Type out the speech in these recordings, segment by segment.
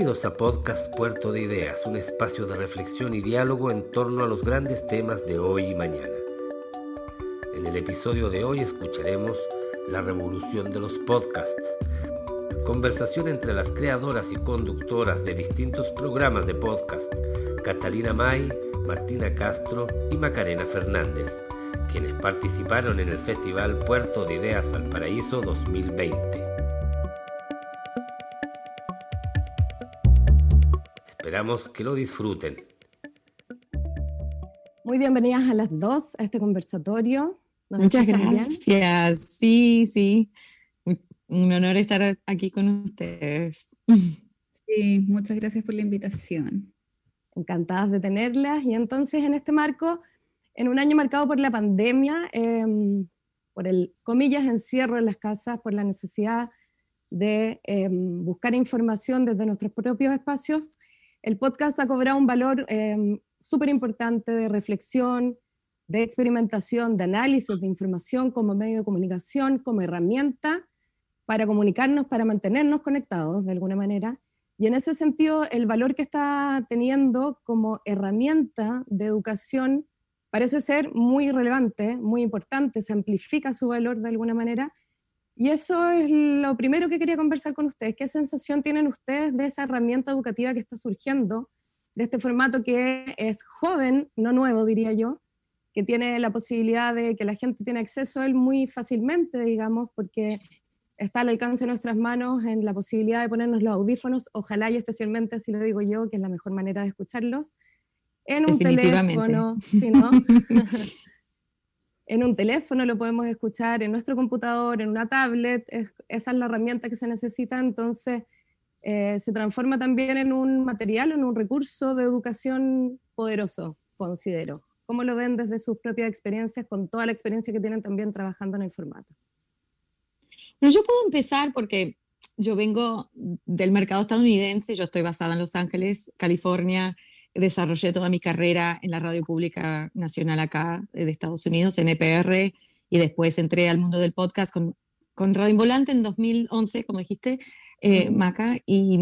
Bienvenidos a Podcast Puerto de Ideas, un espacio de reflexión y diálogo en torno a los grandes temas de hoy y mañana. En el episodio de hoy escucharemos la revolución de los podcasts, conversación entre las creadoras y conductoras de distintos programas de podcast, Catalina May, Martina Castro y Macarena Fernández, quienes participaron en el Festival Puerto de Ideas Valparaíso 2020. Esperamos que lo disfruten. Muy bienvenidas a las dos a este conversatorio. Muchas gracias. Sí, sí. Un honor estar aquí con ustedes. Sí, muchas gracias por la invitación. Encantadas de tenerlas. Y entonces, en este marco, en un año marcado por la pandemia, em, por el, comillas, encierro en las casas, por la necesidad de em, buscar información desde nuestros propios espacios, el podcast ha cobrado un valor em, súper importante de reflexión, de experimentación, de análisis de información como medio de comunicación, como herramienta para comunicarnos, para mantenernos conectados de alguna manera. Y en ese sentido, el valor que está teniendo como herramienta de educación parece ser muy relevante, muy importante, se amplifica su valor de alguna manera y eso es lo primero que quería conversar con ustedes. ¿Qué sensación tienen ustedes de esa herramienta educativa que está surgiendo, de este formato que es joven, no nuevo, diría yo, que tiene la posibilidad de que la gente tiene acceso a él muy fácilmente, digamos, porque está al alcance de nuestras manos en la posibilidad de ponernos los audífonos, ojalá y especialmente, así lo digo yo, que es la mejor manera de escucharlos, en un teléfono, ¿sí, no? en un teléfono, lo podemos escuchar en nuestro computador, en una tablet, esa es la herramienta que se necesita, entonces eh, se transforma también en un material, en un recurso de educación poderoso, considero. ¿Cómo lo ven desde sus propias experiencias, con toda la experiencia que tienen también trabajando en el formato? yo puedo empezar porque yo vengo del mercado estadounidense, yo estoy basada en Los Ángeles, California, desarrollé toda mi carrera en la radio pública nacional acá eh, de Estados Unidos, en EPR, y después entré al mundo del podcast con, con Radio Volante en 2011, como dijiste, eh, Maca, y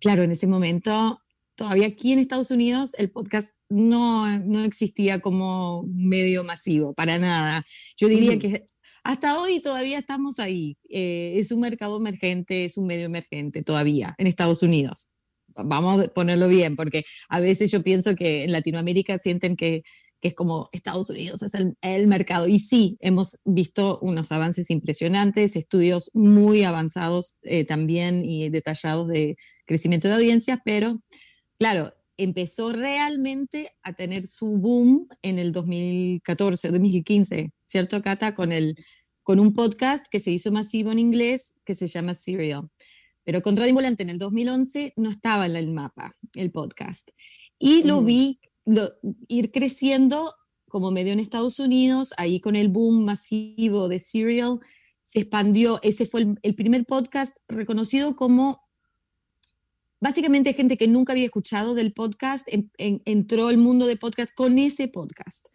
claro, en ese momento, todavía aquí en Estados Unidos, el podcast no, no existía como medio masivo, para nada. Yo diría que hasta hoy todavía estamos ahí. Eh, es un mercado emergente, es un medio emergente todavía en Estados Unidos vamos a ponerlo bien, porque a veces yo pienso que en Latinoamérica sienten que, es como Estados Unidos es el, el, mercado. Y sí, hemos visto unos avances impresionantes, estudios muy avanzados eh, también y detallados de crecimiento de audiencias, pero claro, empezó realmente a tener su boom en el 2014, 2015, ¿cierto, Cata? Con, el, con un podcast que se hizo masivo en inglés que se llama Serial. Pero con Radio Volante en el 2011 no estaba en el mapa el podcast. Y lo mm. vi ir creciendo como medio en Estados Unidos, ahí con el boom masivo de Serial, se expandió, ese fue el, primer podcast reconocido como básicamente gente que nunca había escuchado del podcast, entró al mundo de podcast con ese podcast.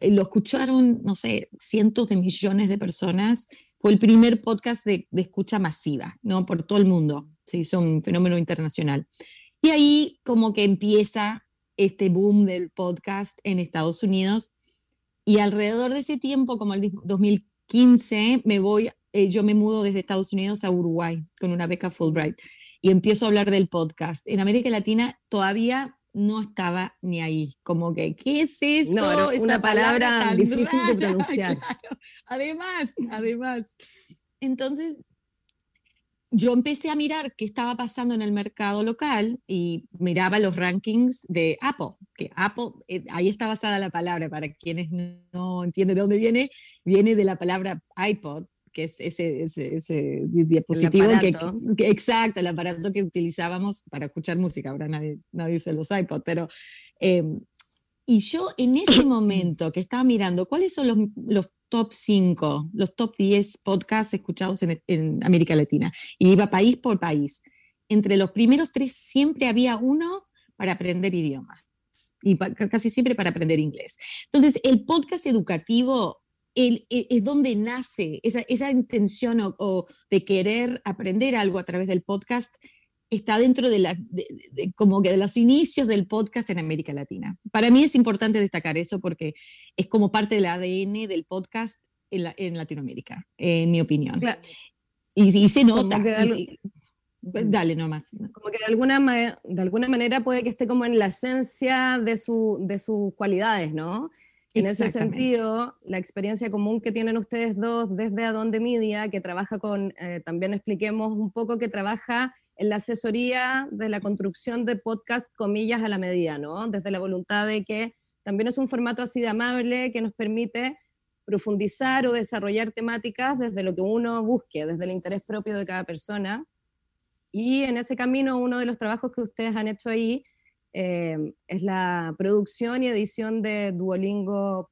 Eh, lo escucharon, no sé, cientos de millones de personas fue el primer podcast de, escucha masiva, ¿no? Por todo el mundo. Se hizo un fenómeno internacional. Y ahí como que empieza este boom del podcast en Estados Unidos. Y alrededor de ese tiempo, como el 2015, me voy, eh, yo me mudo desde Estados Unidos a Uruguay con una beca Fulbright y empiezo a hablar del podcast. En América Latina todavía no estaba ni ahí. Como que, ¿qué es eso? No, es una palabra, difícil de pronunciar. Además, además. Entonces, yo empecé a mirar qué estaba pasando en el mercado local y miraba los rankings de Apple, que Apple, eh, ahí está basada la palabra, para quienes no entienden de dónde viene, viene de la palabra iPod, que es ese, ese, dispositivo que, exacto, el aparato que utilizábamos para escuchar música, ahora nadie, nadie usa los iPods, pero... Em, y yo en ese momento que estaba mirando cuáles son los, los top 5, los top 10 podcasts escuchados en, en, América Latina, y iba país por país, entre los primeros tres siempre había uno para aprender idiomas y casi siempre para aprender inglés. Entonces, el podcast educativo e, es donde nace esa, esa intención o, de querer aprender algo a través del podcast, está dentro de, la, como que de los inicios del podcast en América Latina. Para mí es importante destacar eso porque es como parte del ADN del podcast en, Latinoamérica, en mi opinión. Y, se nota. Pues, dale nomás. Como que de alguna, de alguna manera puede que esté como en la esencia de, su, de sus cualidades, ¿no? En ese sentido, la experiencia común que tienen ustedes dos desde Adonde Media, que trabaja con, eh, también expliquemos un poco que trabaja en la asesoría de la construcción de podcast, comillas, a la medida, ¿no? Desde la voluntad de que también es un formato así de amable que nos permite profundizar o desarrollar temáticas desde lo que uno busque, desde el interés propio de cada persona. Y en ese camino, uno de los trabajos que ustedes han hecho ahí eh, es la producción y edición de Duolingo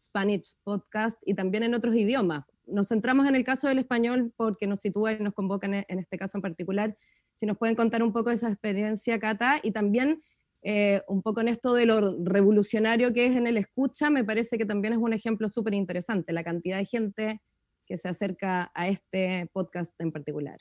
Spanish Podcast y también en otros idiomas. Nos centramos en el caso del español porque nos sitúa y nos convoca en, en este caso en particular, si nos pueden contar un poco de esa experiencia, Cata, y también eh, un poco en esto de lo revolucionario que es en el escucha, me parece que también es un ejemplo súper interesante, la cantidad de gente que se acerca a este podcast en particular.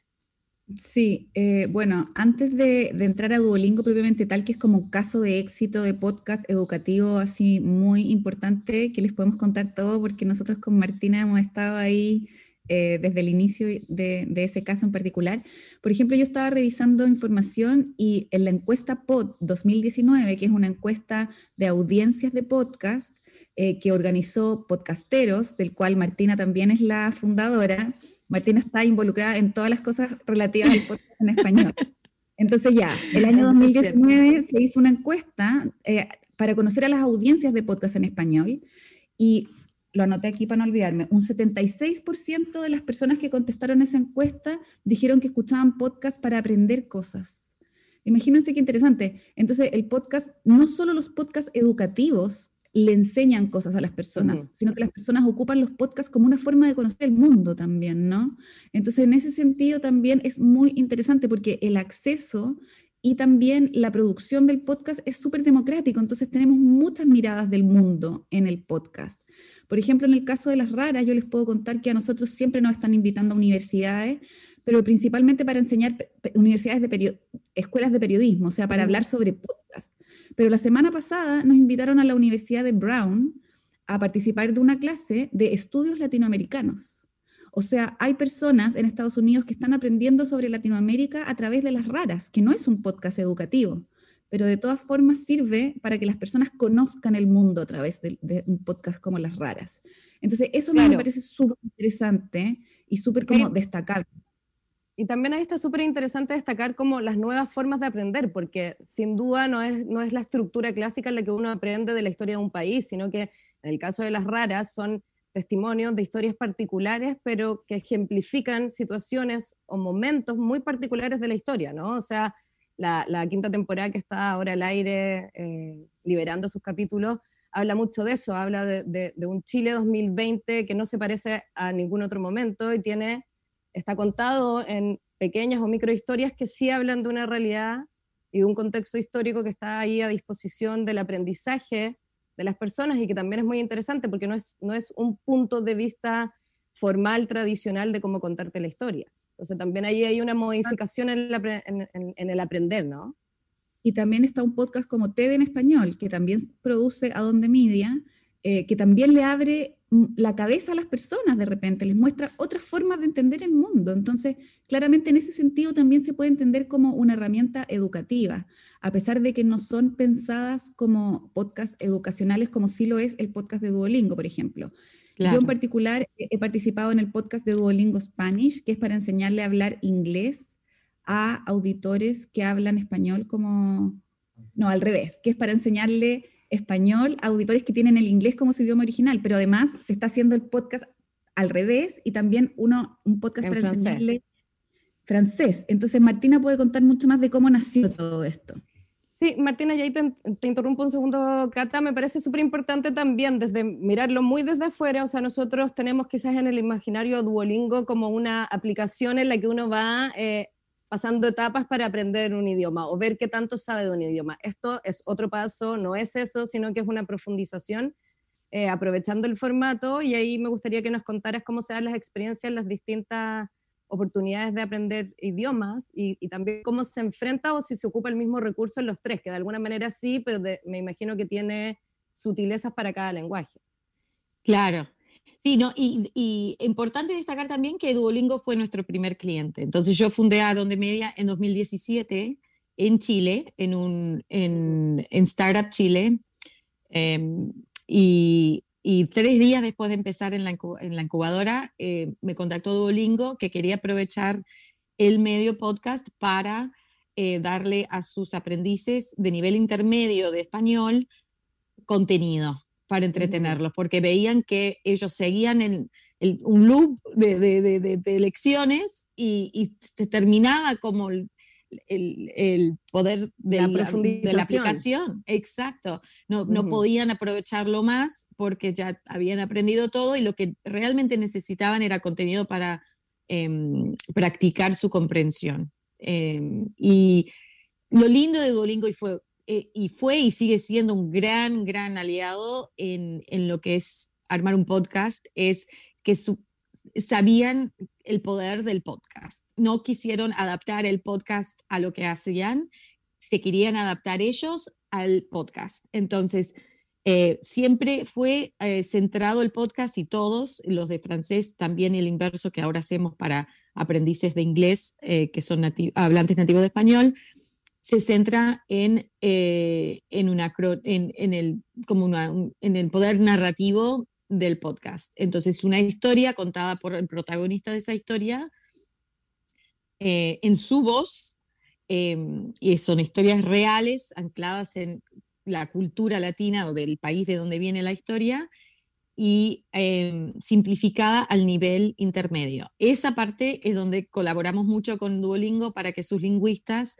Sí, eh, bueno, antes de, entrar a Duolingo propiamente tal, que es como un caso de éxito de podcast educativo así muy importante, que les podemos contar todo porque nosotros con Martina hemos estado ahí eh, desde el inicio de, ese caso en particular. Por ejemplo, yo estaba revisando información y en la encuesta POD 2019, que es una encuesta de audiencias de podcast eh, que organizó Podcasteros, del cual Martina también es la fundadora. Martina está involucrada en todas las cosas relativas al podcast en español. Entonces ya, el año 2019 se hizo una encuesta eh, para conocer a las audiencias de podcast en español y lo anoté aquí para no olvidarme, un 76% de las personas que contestaron esa encuesta dijeron que escuchaban podcast para aprender cosas. Imagínense qué interesante. Entonces, el podcast, no solo los podcasts educativos le enseñan cosas a las personas, sino que las personas ocupan los podcasts como una forma de conocer el mundo también, ¿no? Entonces, en ese sentido también es muy interesante porque el acceso y también la producción del podcast es súper democrático, entonces tenemos muchas miradas del mundo en el podcast. Por ejemplo, en el caso de las raras, yo les puedo contar que a nosotros siempre nos están invitando a universidades, pero principalmente para enseñar universidades de escuelas de periodismo, o sea, para hablar sobre podcast. Pero la semana pasada nos invitaron a la Universidad de Brown a participar de una clase de estudios latinoamericanos. O sea, hay personas en Estados Unidos que están aprendiendo sobre Latinoamérica a través de las raras, que no es un podcast educativo pero de todas formas sirve para que las personas conozcan el mundo a través de, un podcast como Las Raras. Entonces, eso me parece súper interesante y súper como destacable. Y también ahí está súper interesante destacar como las nuevas formas de aprender, porque sin duda no es, no es la estructura clásica en la que uno aprende de la historia de un país, sino que en el caso de las raras son testimonios de historias particulares, pero que ejemplifican situaciones o momentos muy particulares de la historia, ¿no? O sea, la, quinta temporada que está ahora al aire, eh, liberando sus capítulos, habla mucho de eso, habla de, un Chile 2020 que no se parece a ningún otro momento y tiene, está contado en pequeñas o microhistorias que sí hablan de una realidad y de un contexto histórico que está ahí a disposición del aprendizaje de las personas y que también es muy interesante porque no es, no es un punto de vista formal, tradicional de cómo contarte la historia. Entonces también ahí hay una modificación en, el aprender, ¿no? Y también está un podcast como TED en español, que también produce Adonde Media, eh, que también le abre la cabeza a las personas de repente, les muestra otras formas de entender el mundo. Entonces, claramente en ese sentido también se puede entender como una herramienta educativa, a pesar de que no son pensadas como podcasts educacionales como sí lo es el podcast de Duolingo, por ejemplo. Yo en particular he participado en el podcast de Duolingo Spanish, que es para enseñarle a hablar inglés a auditores que hablan español como, no, al revés, que es para enseñarle español auditores que tienen el inglés como su idioma original, pero además se está haciendo el podcast al revés y también uno, un podcast para enseñarle francés. Entonces Martina puede contar mucho más de cómo nació todo esto. Sí, Martina, y ahí te, interrumpo un segundo, Cata, me parece súper importante también desde mirarlo muy desde afuera, o sea, nosotros tenemos quizás en el imaginario Duolingo como una aplicación en la que uno va eh, pasando etapas para aprender un idioma o ver qué tanto sabe de un idioma. Esto es otro paso, no es eso, sino que es una profundización, eh, aprovechando el formato, y ahí me gustaría que nos contaras cómo se dan las experiencias en las distintas oportunidades de aprender idiomas y, también cómo se enfrenta o si se ocupa el mismo recurso en los tres, que de alguna manera sí, pero me imagino que tiene sutilezas para cada lenguaje. Claro. Sí, no, y, y, importante destacar también que Duolingo fue nuestro primer cliente. Entonces yo fundé a Donde Media en 2017 en Chile, en, un, en, en Startup Chile. Y, y, tres días después de empezar en la, en la incubadora, eh, me contactó Duolingo que quería aprovechar el medio podcast para eh, darle a sus aprendices de nivel intermedio de español contenido para entretenerlos, porque veían que ellos seguían en un loop de, de, de, lecciones y, y, se terminaba como el, el, poder de la, de la, aplicación. Exacto. No, no podían aprovecharlo más porque ya habían aprendido todo y lo que realmente necesitaban era contenido para em, practicar su comprensión. Em, y lo lindo de Duolingo y fue, eh, y fue y sigue siendo un gran, gran aliado en, en lo que es armar un podcast es que sabían el poder del podcast. No quisieron adaptar el podcast a lo que hacían, se querían adaptar ellos al podcast. Entonces, eh, siempre fue eh, centrado el podcast y todos, los de francés, también el inverso que ahora hacemos para aprendices de inglés, que son hablantes nativos de español, se centra en, en, una, en, el, como en el poder narrativo del podcast. Entonces, una historia contada por el protagonista de esa historia eh, en su voz, em, y son historias reales ancladas en la cultura latina o del país de donde viene la historia y em, simplificada al nivel intermedio. Esa parte es donde colaboramos mucho con Duolingo para que sus lingüistas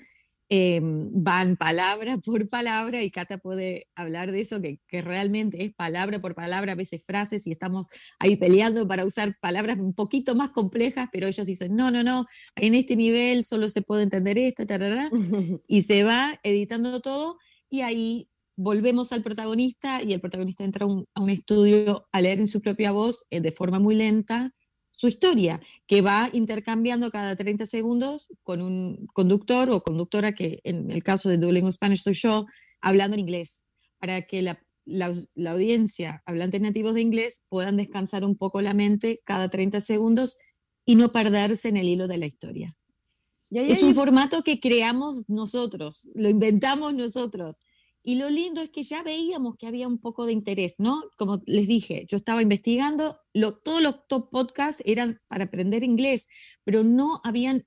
Em, van palabra por palabra y Cata puede hablar de eso, que, que, realmente es palabra por palabra, a veces frases y estamos ahí peleando para usar palabras un poquito más complejas, pero ellos dicen, no, no, no, en este nivel solo se puede entender esto, y se va editando todo y ahí volvemos al protagonista y el protagonista entra a un estudio a leer en su propia voz eh, de forma muy lenta su historia, que va intercambiando cada 30 segundos con un conductor o conductora, que en el caso de Duolingo Spanish soy yo, hablando en inglés, para que la, la, audiencia, hablantes nativos de inglés, puedan descansar un poco la mente cada 30 segundos y no perderse en el hilo de la historia. es un formato que creamos nosotros, lo inventamos nosotros. Y lo lindo es que ya veíamos que había un poco de interés, ¿no? Como les dije, yo estaba investigando, todos los top podcasts eran para aprender inglés, pero no habían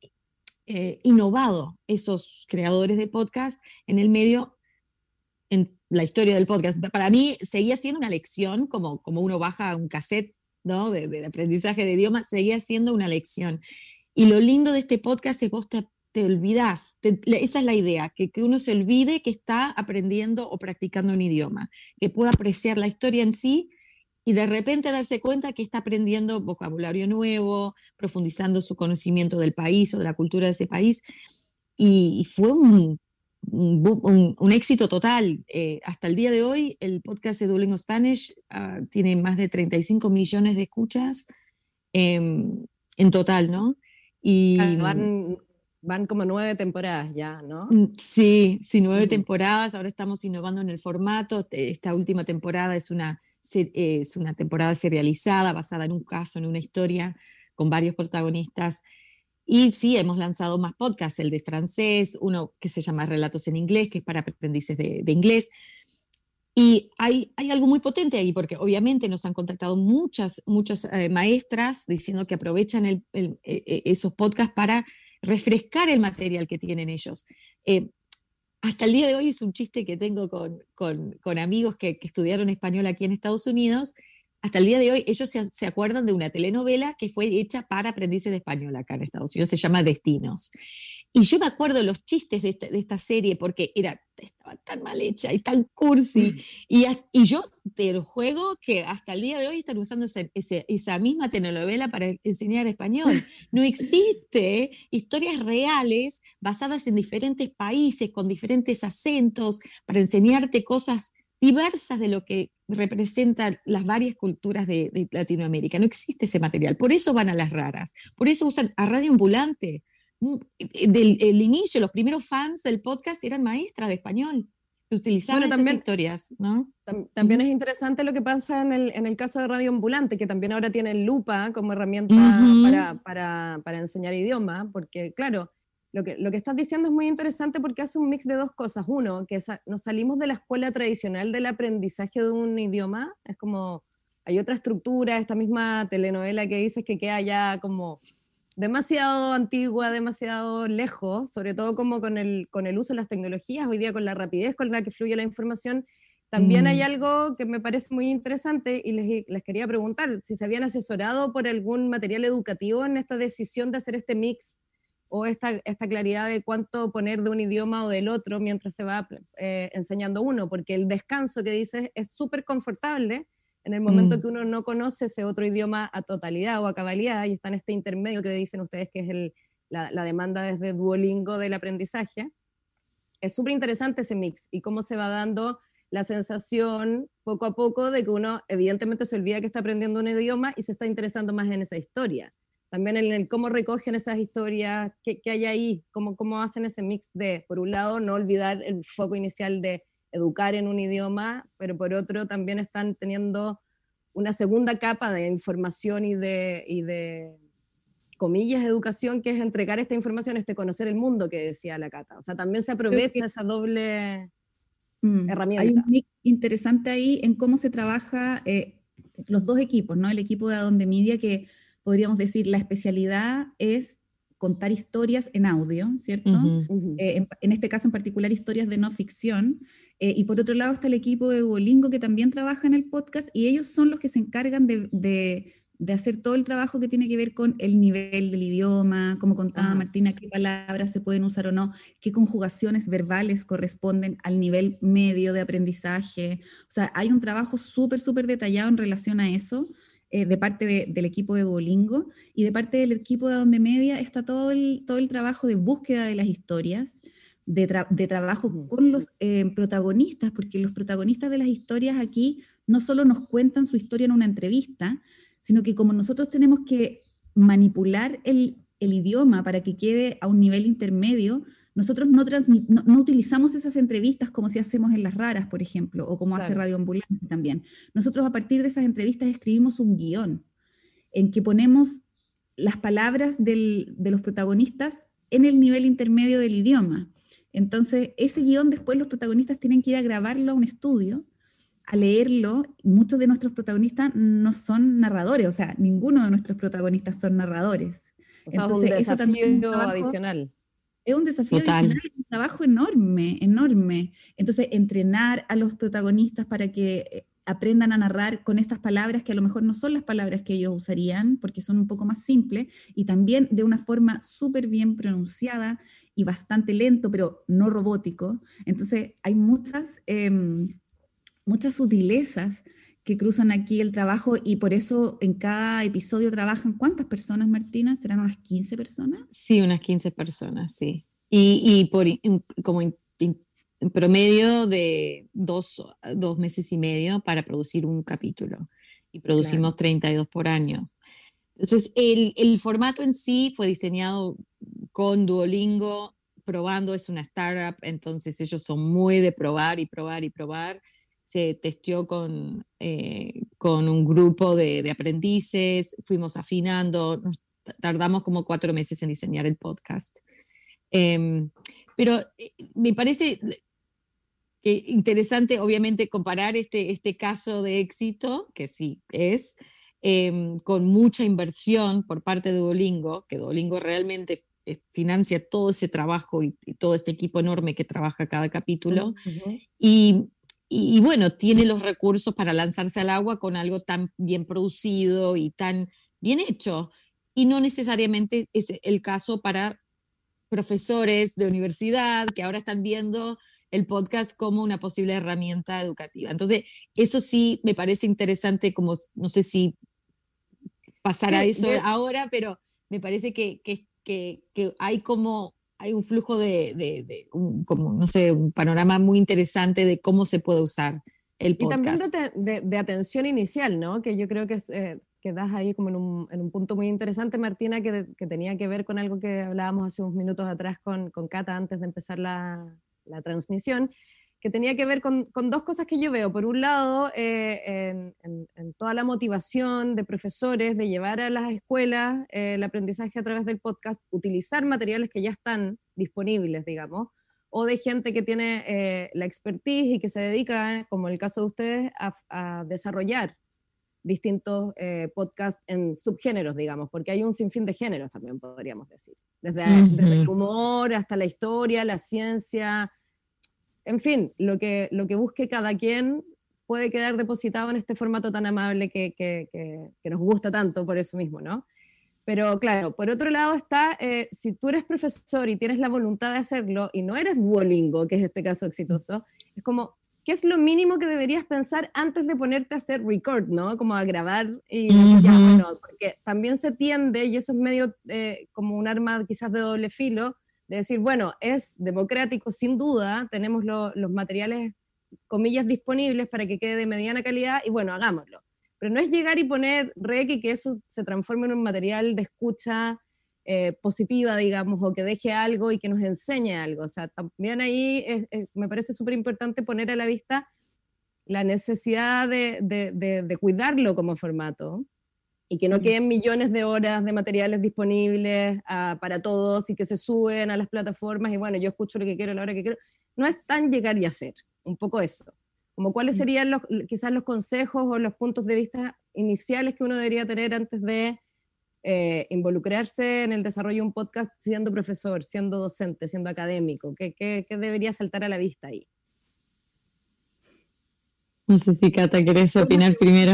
eh, innovado esos creadores de podcast en el medio, en la historia del podcast. Para mí seguía siendo una lección, como, como uno baja un cassette ¿no? de, aprendizaje de idioma, seguía siendo una lección. Y lo lindo de este podcast es vos te te olvidas, esa es la idea, que, que, uno se olvide que está aprendiendo o practicando un idioma, que pueda apreciar la historia en sí y de repente darse cuenta que está aprendiendo vocabulario nuevo, profundizando su conocimiento del país o de la cultura de ese país. Y, fue un, un, éxito total. Eh, hasta el día de hoy, el podcast de Duolingo Spanish ah, tiene más de 35 millones de escuchas em, en total, ¿no? Y, Van como nueve temporadas ya, ¿no? Mm, sí, sí, nueve temporadas. Ahora estamos innovando en el formato. Esta última temporada es una, es una temporada serializada, basada en un caso, en una historia, con varios protagonistas. Y sí, hemos lanzado más podcasts, el de francés, uno que se llama Relatos en Inglés, que es para aprendices de, inglés. Y hay, hay, algo muy potente ahí, porque obviamente nos han contactado muchas, muchas eh, maestras diciendo que aprovechan el, e, e, esos podcasts para refrescar el material que tienen ellos. Eh, hasta el día de hoy es un chiste que tengo con, con, amigos que, que, estudiaron español aquí en Estados Unidos hasta el día de hoy ellos se, acuerdan de una telenovela que fue hecha para aprendices de español acá en Estados Unidos, se llama Destinos. Y yo me acuerdo los chistes de esta, serie porque era, estaba tan mal hecha y tan cursi. Y, y yo te lo juego que hasta el día de hoy están usando esa misma telenovela para enseñar español. No existe historias reales basadas en diferentes países, con diferentes acentos, para enseñarte cosas diversas de lo que representan las varias culturas de, Latinoamérica. No existe ese material. Por eso van a las raras. Por eso usan a Radio Ambulante. Mm, del el inicio, los primeros fans del podcast eran maestras de español. Utilizaban esas historias, ¿no? También es interesante lo que pasa en el, en el, caso de Radio Ambulante, que también ahora tienen lupa como herramienta para, para, para enseñar idioma, porque claro, lo que, lo que estás diciendo es muy interesante porque hace un mix de dos cosas. Uno, que nos salimos de la escuela tradicional del aprendizaje de un idioma. Es como, hay otra estructura, esta misma telenovela que dices que queda ya como demasiado antigua, demasiado lejos, sobre todo como con el, con el uso de las tecnologías, hoy día con la rapidez con la que fluye la información. También hay mm. algo que me parece muy interesante y les, les quería preguntar si se habían asesorado por algún material educativo en esta decisión de hacer este mix o esta, esta claridad de cuánto poner de un idioma o del otro mientras se va eh, enseñando uno, porque el descanso que dices es súper confortable en el momento mm. que uno no conoce ese otro idioma a totalidad o a cabalidad y está en este intermedio que dicen ustedes que es el, la, la, demanda desde Duolingo del aprendizaje. Es súper interesante ese mix y cómo se va dando la sensación poco a poco de que uno evidentemente se olvida que está aprendiendo un idioma y se está interesando más en esa historia también en el cómo recogen esas historias, qué, hay ahí, cómo, cómo hacen ese mix de, por un lado, no olvidar el foco inicial de educar en un idioma, pero por otro también están teniendo una segunda capa de información y de, y de comillas, educación, que es entregar esta información, este conocer el mundo que decía la Cata. O sea, también se aprovecha esa doble mm, herramienta. Hay un mix interesante ahí en cómo se trabaja eh, los dos equipos, ¿no? El equipo de Adonde Media que podríamos decir, la especialidad es contar historias en audio, ¿cierto? Eh, en, este caso en particular historias de no ficción. Eh, y por otro lado está el equipo de Duolingo que también trabaja en el podcast y ellos son los que se encargan de, de, hacer todo el trabajo que tiene que ver con el nivel del idioma, como contaba Martina, qué palabras se pueden usar o no, qué conjugaciones verbales corresponden al nivel medio de aprendizaje. O sea, hay un trabajo súper, súper detallado en relación a eso. Eh, de parte del equipo de Duolingo y de parte del equipo de Donde Media está todo el, todo el trabajo de búsqueda de las historias, de, trabajo con los eh, protagonistas, porque los protagonistas de las historias aquí no solo nos cuentan su historia en una entrevista, sino que como nosotros tenemos que manipular el, el idioma para que quede a un nivel intermedio, nosotros no, no, utilizamos esas entrevistas como si hacemos en las raras, por ejemplo, o como hace Radio Ambulante también. Nosotros a partir de esas entrevistas escribimos un guion en que ponemos las palabras de los protagonistas en el nivel intermedio del idioma. Entonces, ese guion después los protagonistas tienen que ir a grabarlo a un estudio, a leerlo. Muchos de nuestros protagonistas no son narradores, o sea, ninguno de nuestros protagonistas son narradores. Entonces, eso también es adicional. Es un desafío adicional, un trabajo enorme, enorme. Entonces, entrenar a los protagonistas para que eh, aprendan a narrar con estas palabras que a lo mejor no son las palabras que ellos usarían, porque son un poco más simples, y también de una forma súper bien pronunciada y bastante lento, pero no robótico. Entonces, hay muchas, em, muchas sutilezas que cruzan aquí el trabajo y por eso en cada episodio trabajan cuántas personas, Martina? ¿Serán unas 15 personas? Sí, unas 15 personas, sí. Y, y por, como en, promedio de dos, dos, meses y medio para producir un capítulo y producimos 32 por año. Entonces, el, el formato en sí fue diseñado con Duolingo, probando, es una startup, entonces ellos son muy de probar y probar y probar se testió con, eh, con un grupo de, de, aprendices, fuimos afinando, tardamos como cuatro meses en diseñar el podcast. Em, pero eh, me parece interesante, obviamente, comparar este, este caso de éxito, que sí es, em, con mucha inversión por parte de Duolingo, que Duolingo realmente eh, financia todo ese trabajo y, todo este equipo enorme que trabaja cada capítulo. Y y, bueno, tiene los recursos para lanzarse al agua con algo tan bien producido y tan bien hecho. Y no necesariamente es el caso para profesores de universidad que ahora están viendo el podcast como una posible herramienta educativa. Entonces, eso sí me parece interesante, como no sé si pasará eso ahora, pero me parece que, que, que, que hay como hay un flujo de, de, un, como, no sé, un panorama muy interesante de cómo se puede usar el podcast. Y también de, atención inicial, ¿no? Que yo creo que, eh, que das ahí como en un, en un, punto muy interesante, Martina, que, que, tenía que ver con algo que hablábamos hace unos minutos atrás con, con Cata antes de empezar la, la transmisión, que tenía que ver con, dos cosas que yo veo. Por un lado, eh, en, toda la motivación de profesores de llevar a las escuelas eh, el aprendizaje a través del podcast, utilizar materiales que ya están disponibles, digamos, o de gente que tiene eh, la expertise y que se dedica, como el caso de ustedes, a, desarrollar distintos podcasts en subgéneros, digamos, porque hay un sinfín de géneros también, podríamos decir. Desde, desde el humor hasta la historia, la ciencia, en fin, lo que, lo que busque cada quien puede quedar depositado en este formato tan amable que, que, nos gusta tanto por eso mismo, ¿no? Pero claro, por otro lado está, eh, si tú eres profesor y tienes la voluntad de hacerlo y no eres Duolingo, que es este caso exitoso, es como, ¿qué es lo mínimo que deberías pensar antes de ponerte a hacer record, ¿no? Como a grabar y ya, bueno, porque también se tiende, y eso es medio eh, como un arma quizás de doble filo, de decir, bueno, es democrático sin duda, tenemos los materiales, comillas, disponibles para que quede de mediana calidad y bueno, hagámoslo. Pero no es llegar y poner rec y que eso se transforme en un material de escucha eh, positiva, digamos, o que deje algo y que nos enseñe algo. O sea, también ahí me parece súper importante poner a la vista la necesidad de, de cuidarlo como formato, y que no queden millones de horas de materiales disponibles ah, para todos y que se suben a las plataformas y bueno, yo escucho lo que quiero a la hora que quiero. No es tan llegar y hacer, un poco eso. Como cuáles serían los, quizás los consejos o los puntos de vista iniciales que uno debería tener antes de eh, involucrarse en el desarrollo de un podcast siendo profesor, siendo docente, siendo académico. ¿Qué, qué, qué debería saltar a la vista ahí? No sé si Cata, ¿querés opinar primero?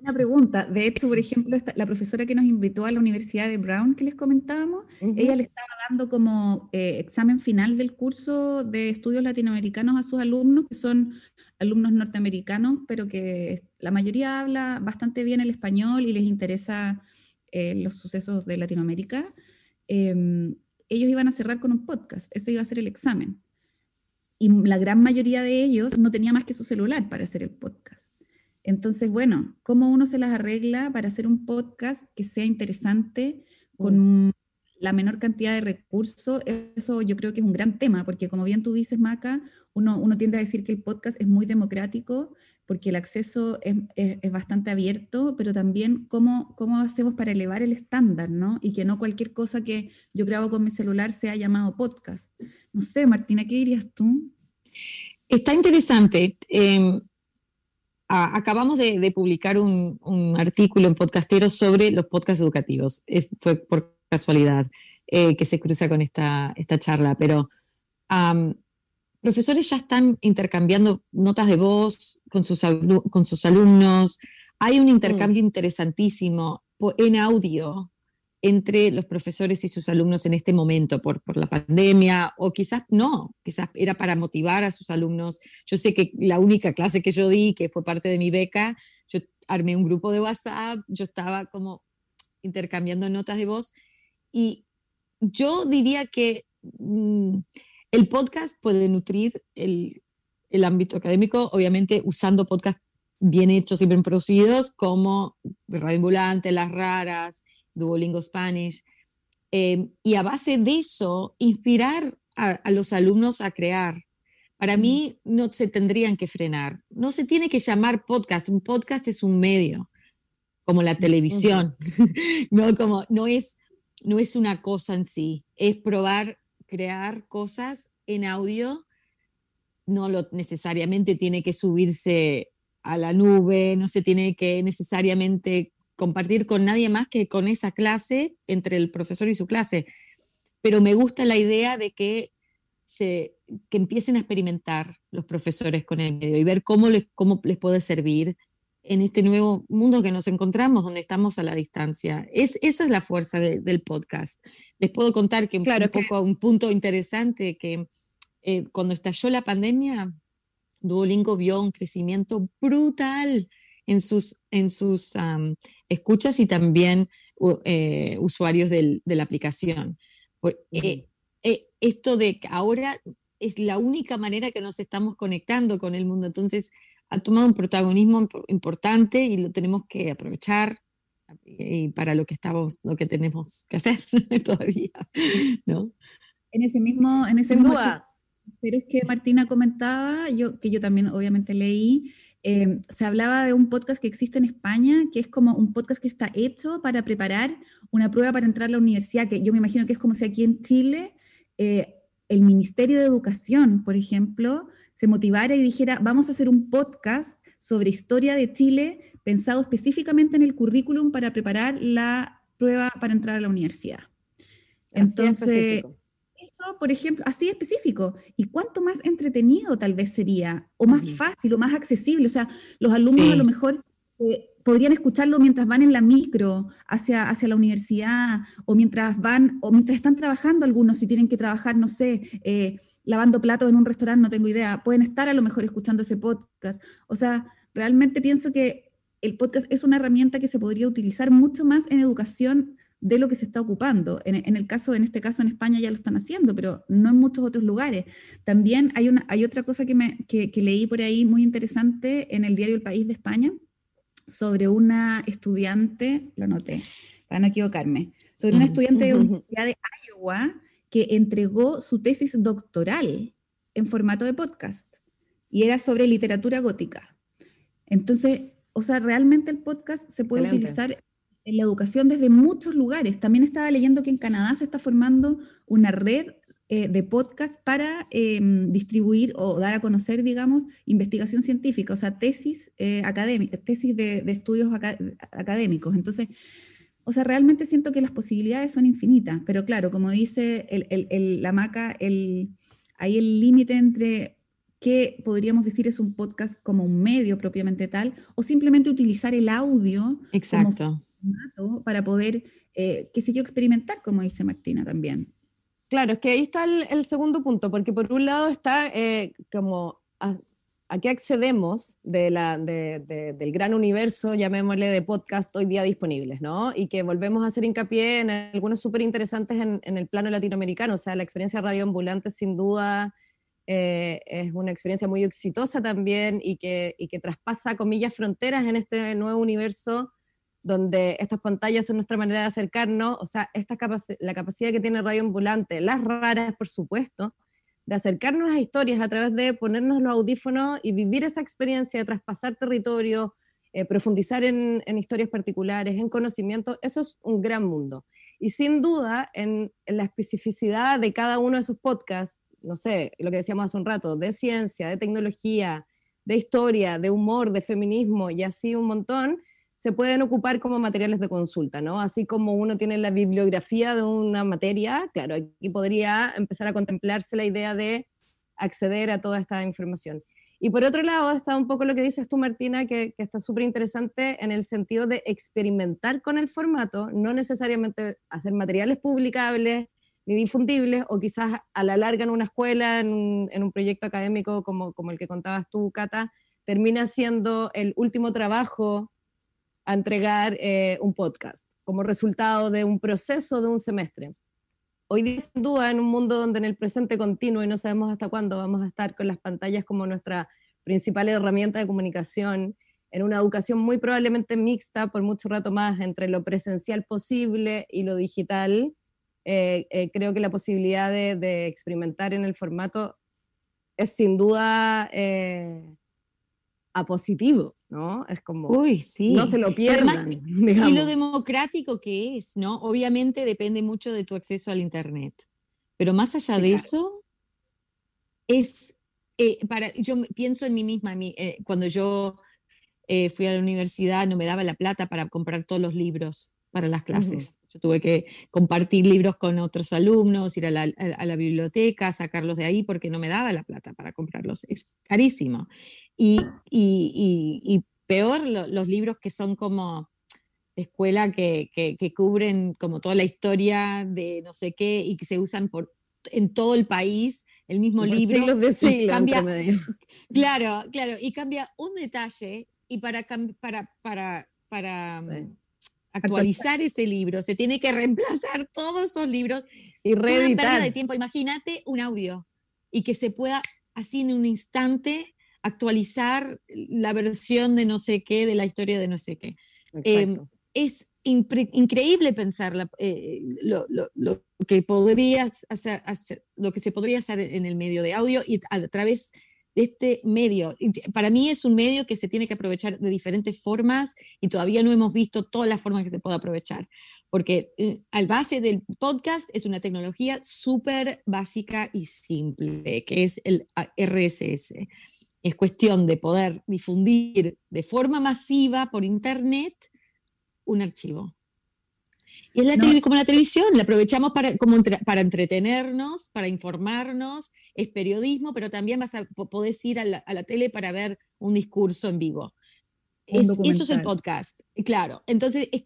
Buena pregunta. De hecho, por ejemplo, la profesora que nos invitó a la Universidad de Brown que les comentábamos, ella le estaba dando como eh, examen final del curso de estudios latinoamericanos a sus alumnos, que son alumnos norteamericanos, pero que la mayoría habla bastante bien el español y les interesa eh, los sucesos de Latinoamérica. Em, ellos iban a cerrar con un podcast, ese iba a ser el examen. Y la gran mayoría de ellos no tenía más que su celular para hacer el podcast. Entonces, bueno, ¿cómo uno se las arregla para hacer un podcast que sea interesante con mm. la menor cantidad de recursos? Eso yo creo que es un gran tema, porque como bien tú dices, Maca, uno, uno tiende a decir que el podcast es muy democrático porque el acceso es, bastante abierto, pero también cómo, cómo hacemos para elevar el estándar, ¿no? Y que no cualquier cosa que yo grabo con mi celular sea llamado podcast. No sé, Martina, ¿qué dirías tú? Está interesante. Em, acabamos de, publicar un, artículo en Podcastero sobre los podcasts educativos. fue por casualidad eh, que se cruza con esta, esta charla, pero profesores ya están intercambiando notas de voz con sus, con sus alumnos. Hay un mm. intercambio interesantísimo en audio entre los profesores y sus alumnos en este momento por, por, la pandemia, o quizás no, quizás era para motivar a sus alumnos. Yo sé que la única clase que yo di, que fue parte de mi beca, yo armé un grupo de WhatsApp, yo estaba como intercambiando notas de voz, y yo diría que mm, el podcast puede nutrir el, el ámbito académico, obviamente usando podcasts bien hechos y bien producidos, como Radio Ambulante, Las Raras, Duolingo Spanish, em, y a base de eso, inspirar a, los alumnos a crear. Para mí no se tendrían que frenar. No se tiene que llamar podcast. Un podcast es un medio, como la televisión. no, como, no, es, no es una cosa en sí. Es probar crear cosas en audio. No lo necesariamente tiene que subirse a la nube, no se tiene que necesariamente compartir con nadie más que con esa clase, entre el profesor y su clase. Pero me gusta la idea de que, se, que empiecen a experimentar los profesores con el medio y ver cómo les, cómo les puede servir en este nuevo mundo que nos encontramos, donde estamos a la distancia. Es, esa es la fuerza del podcast. Les puedo contar que claro, un poco un punto interesante, que eh, cuando estalló la pandemia, Duolingo vio un crecimiento brutal en sus, en sus escuchas y también eh, usuarios de la aplicación. Eh, eh, esto de que ahora es la única manera que nos estamos conectando con el mundo. Entonces, ha tomado un protagonismo importante y lo tenemos que aprovechar y para lo que estamos, lo que tenemos que hacer todavía, ¿no? En ese mismo, en ese mismo pero es que Martina comentaba, yo, que yo también obviamente leí, eh, se hablaba de un podcast que existe en España, que es como un podcast que está hecho para preparar una prueba para entrar a la universidad, que yo me imagino que es como si aquí en Chile eh, el Ministerio de Educación, por ejemplo, se motivara y dijera, vamos a hacer un podcast sobre historia de Chile pensado específicamente en el currículum para preparar la prueba para entrar a la universidad. Entonces, por ejemplo, así específico. ¿Y cuánto más entretenido tal vez sería? O más fácil, o más accesible. O sea, los alumnos a lo mejor eh, podrían escucharlo mientras van en la micro hacia, hacia la universidad, o mientras van, o mientras están trabajando algunos, si tienen que trabajar, no sé, eh, lavando platos en un restaurante, no tengo idea. Pueden estar a lo mejor escuchando ese podcast. O sea, realmente pienso que el podcast es una herramienta que se podría utilizar mucho más en educación de lo que se está ocupando. En, el caso, en este caso en España ya lo están haciendo, pero no en muchos otros lugares. También hay, una, hay otra cosa que, me, que, leí por ahí muy interesante en el diario El País de España sobre una estudiante, lo anoté para no equivocarme, sobre una estudiante de la Universidad de Iowa que entregó su tesis doctoral en formato de podcast y era sobre literatura gótica. Entonces, o sea, realmente el podcast se puede utilizar en la educación desde muchos lugares. También estaba leyendo que en Canadá se está formando una red eh, de podcast para em, distribuir o dar a conocer, digamos, investigación científica, o sea, tesis, eh, tesis de, estudios académicos. Entonces, o sea, realmente siento que las posibilidades son infinitas, pero claro, como dice la maca, hay el límite entre qué podríamos decir es un podcast como un medio propiamente tal, o simplemente utilizar el audio Exacto para poder, eh, qué sé yo, experimentar, como dice Martina también. Claro, es que ahí está el, segundo punto, porque por un lado está eh, como a, qué accedemos de la, del gran universo, llamémosle, de podcast hoy día disponibles, ¿no? Y que volvemos a hacer hincapié en algunos súper interesantes en, en, el plano latinoamericano, o sea, la experiencia radioambulante sin duda eh, es una experiencia muy exitosa también y que, y que traspasa, comillas, fronteras en este nuevo universo donde estas pantallas son nuestra manera de acercarnos, o sea, esta la capacidad que tiene Radio Ambulante, las raras, por supuesto, de acercarnos a historias a través de ponernos los audífonos y vivir esa experiencia, de traspasar territorio, eh, profundizar en, historias particulares, en conocimiento, eso es un gran mundo. Y sin duda, en, en, la especificidad de cada uno de esos podcasts, no sé, lo que decíamos hace un rato, de ciencia, de tecnología, de historia, de humor, de feminismo y así un montón, se pueden ocupar como materiales de consulta, ¿no? Así como uno tiene la bibliografía de una materia, claro, aquí podría empezar a contemplarse la idea de acceder a toda esta información. Y por otro lado está un poco lo que dices tú, Martina, que, está súper interesante en el sentido de experimentar con el formato, no necesariamente hacer materiales publicables ni difundibles, o quizás a la larga en una escuela, en un, proyecto académico como, como el que contabas tú, Cata, termina siendo el último trabajo a entregar eh, un podcast como resultado de un proceso de un semestre. Hoy día, sin duda, en un mundo donde en el presente continuo y no sabemos hasta cuándo vamos a estar con las pantallas como nuestra principal herramienta de comunicación, en una educación muy probablemente mixta por mucho rato más entre lo presencial posible y lo digital, eh, eh, creo que la posibilidad de, experimentar en el formato es sin duda positivo, ¿no? Es como, Uy, sí. no se lo pierdan. y lo democrático que es, ¿no? Obviamente depende mucho de tu acceso al Internet, pero más allá de eso, es, eh, para, yo pienso en mí misma, eh, cuando yo eh, fui a la universidad no me daba la plata para comprar todos los libros para las clases. Yo tuve que compartir libros con otros alumnos, ir a la, a la, biblioteca, sacarlos de ahí porque no me daba la plata para comprarlos. Es carísimo. Y, y, y, peor los libros que son como escuela que, que, cubren como toda la historia de no sé qué y que se usan por, en todo el país el mismo libro. de siglos cambia, Claro, claro, y cambia un detalle y para, para, para, para mm, actualizar ese libro se tiene que reemplazar todos esos libros y reeditar. Una pérdida de tiempo. Imagínate un audio y que se pueda así en un instante actualizar la versión de no sé qué, de la historia de no sé qué. Em, es increíble pensar eh, lo, que podrías hacer, lo que se podría hacer en el medio de audio y a través este medio. Para mí es un medio que se tiene que aprovechar de diferentes formas y todavía no hemos visto todas las formas que se puede aprovechar. Porque eh, al base del podcast es una tecnología súper básica y simple, que es el RSS. Es cuestión de poder difundir de forma masiva por Internet un archivo. Y es la como la televisión, la aprovechamos para, como para entretenernos, para informarnos, es periodismo, pero también vas a poder ir a la, tele para ver un discurso en vivo. eso es el podcast, claro. Entonces, es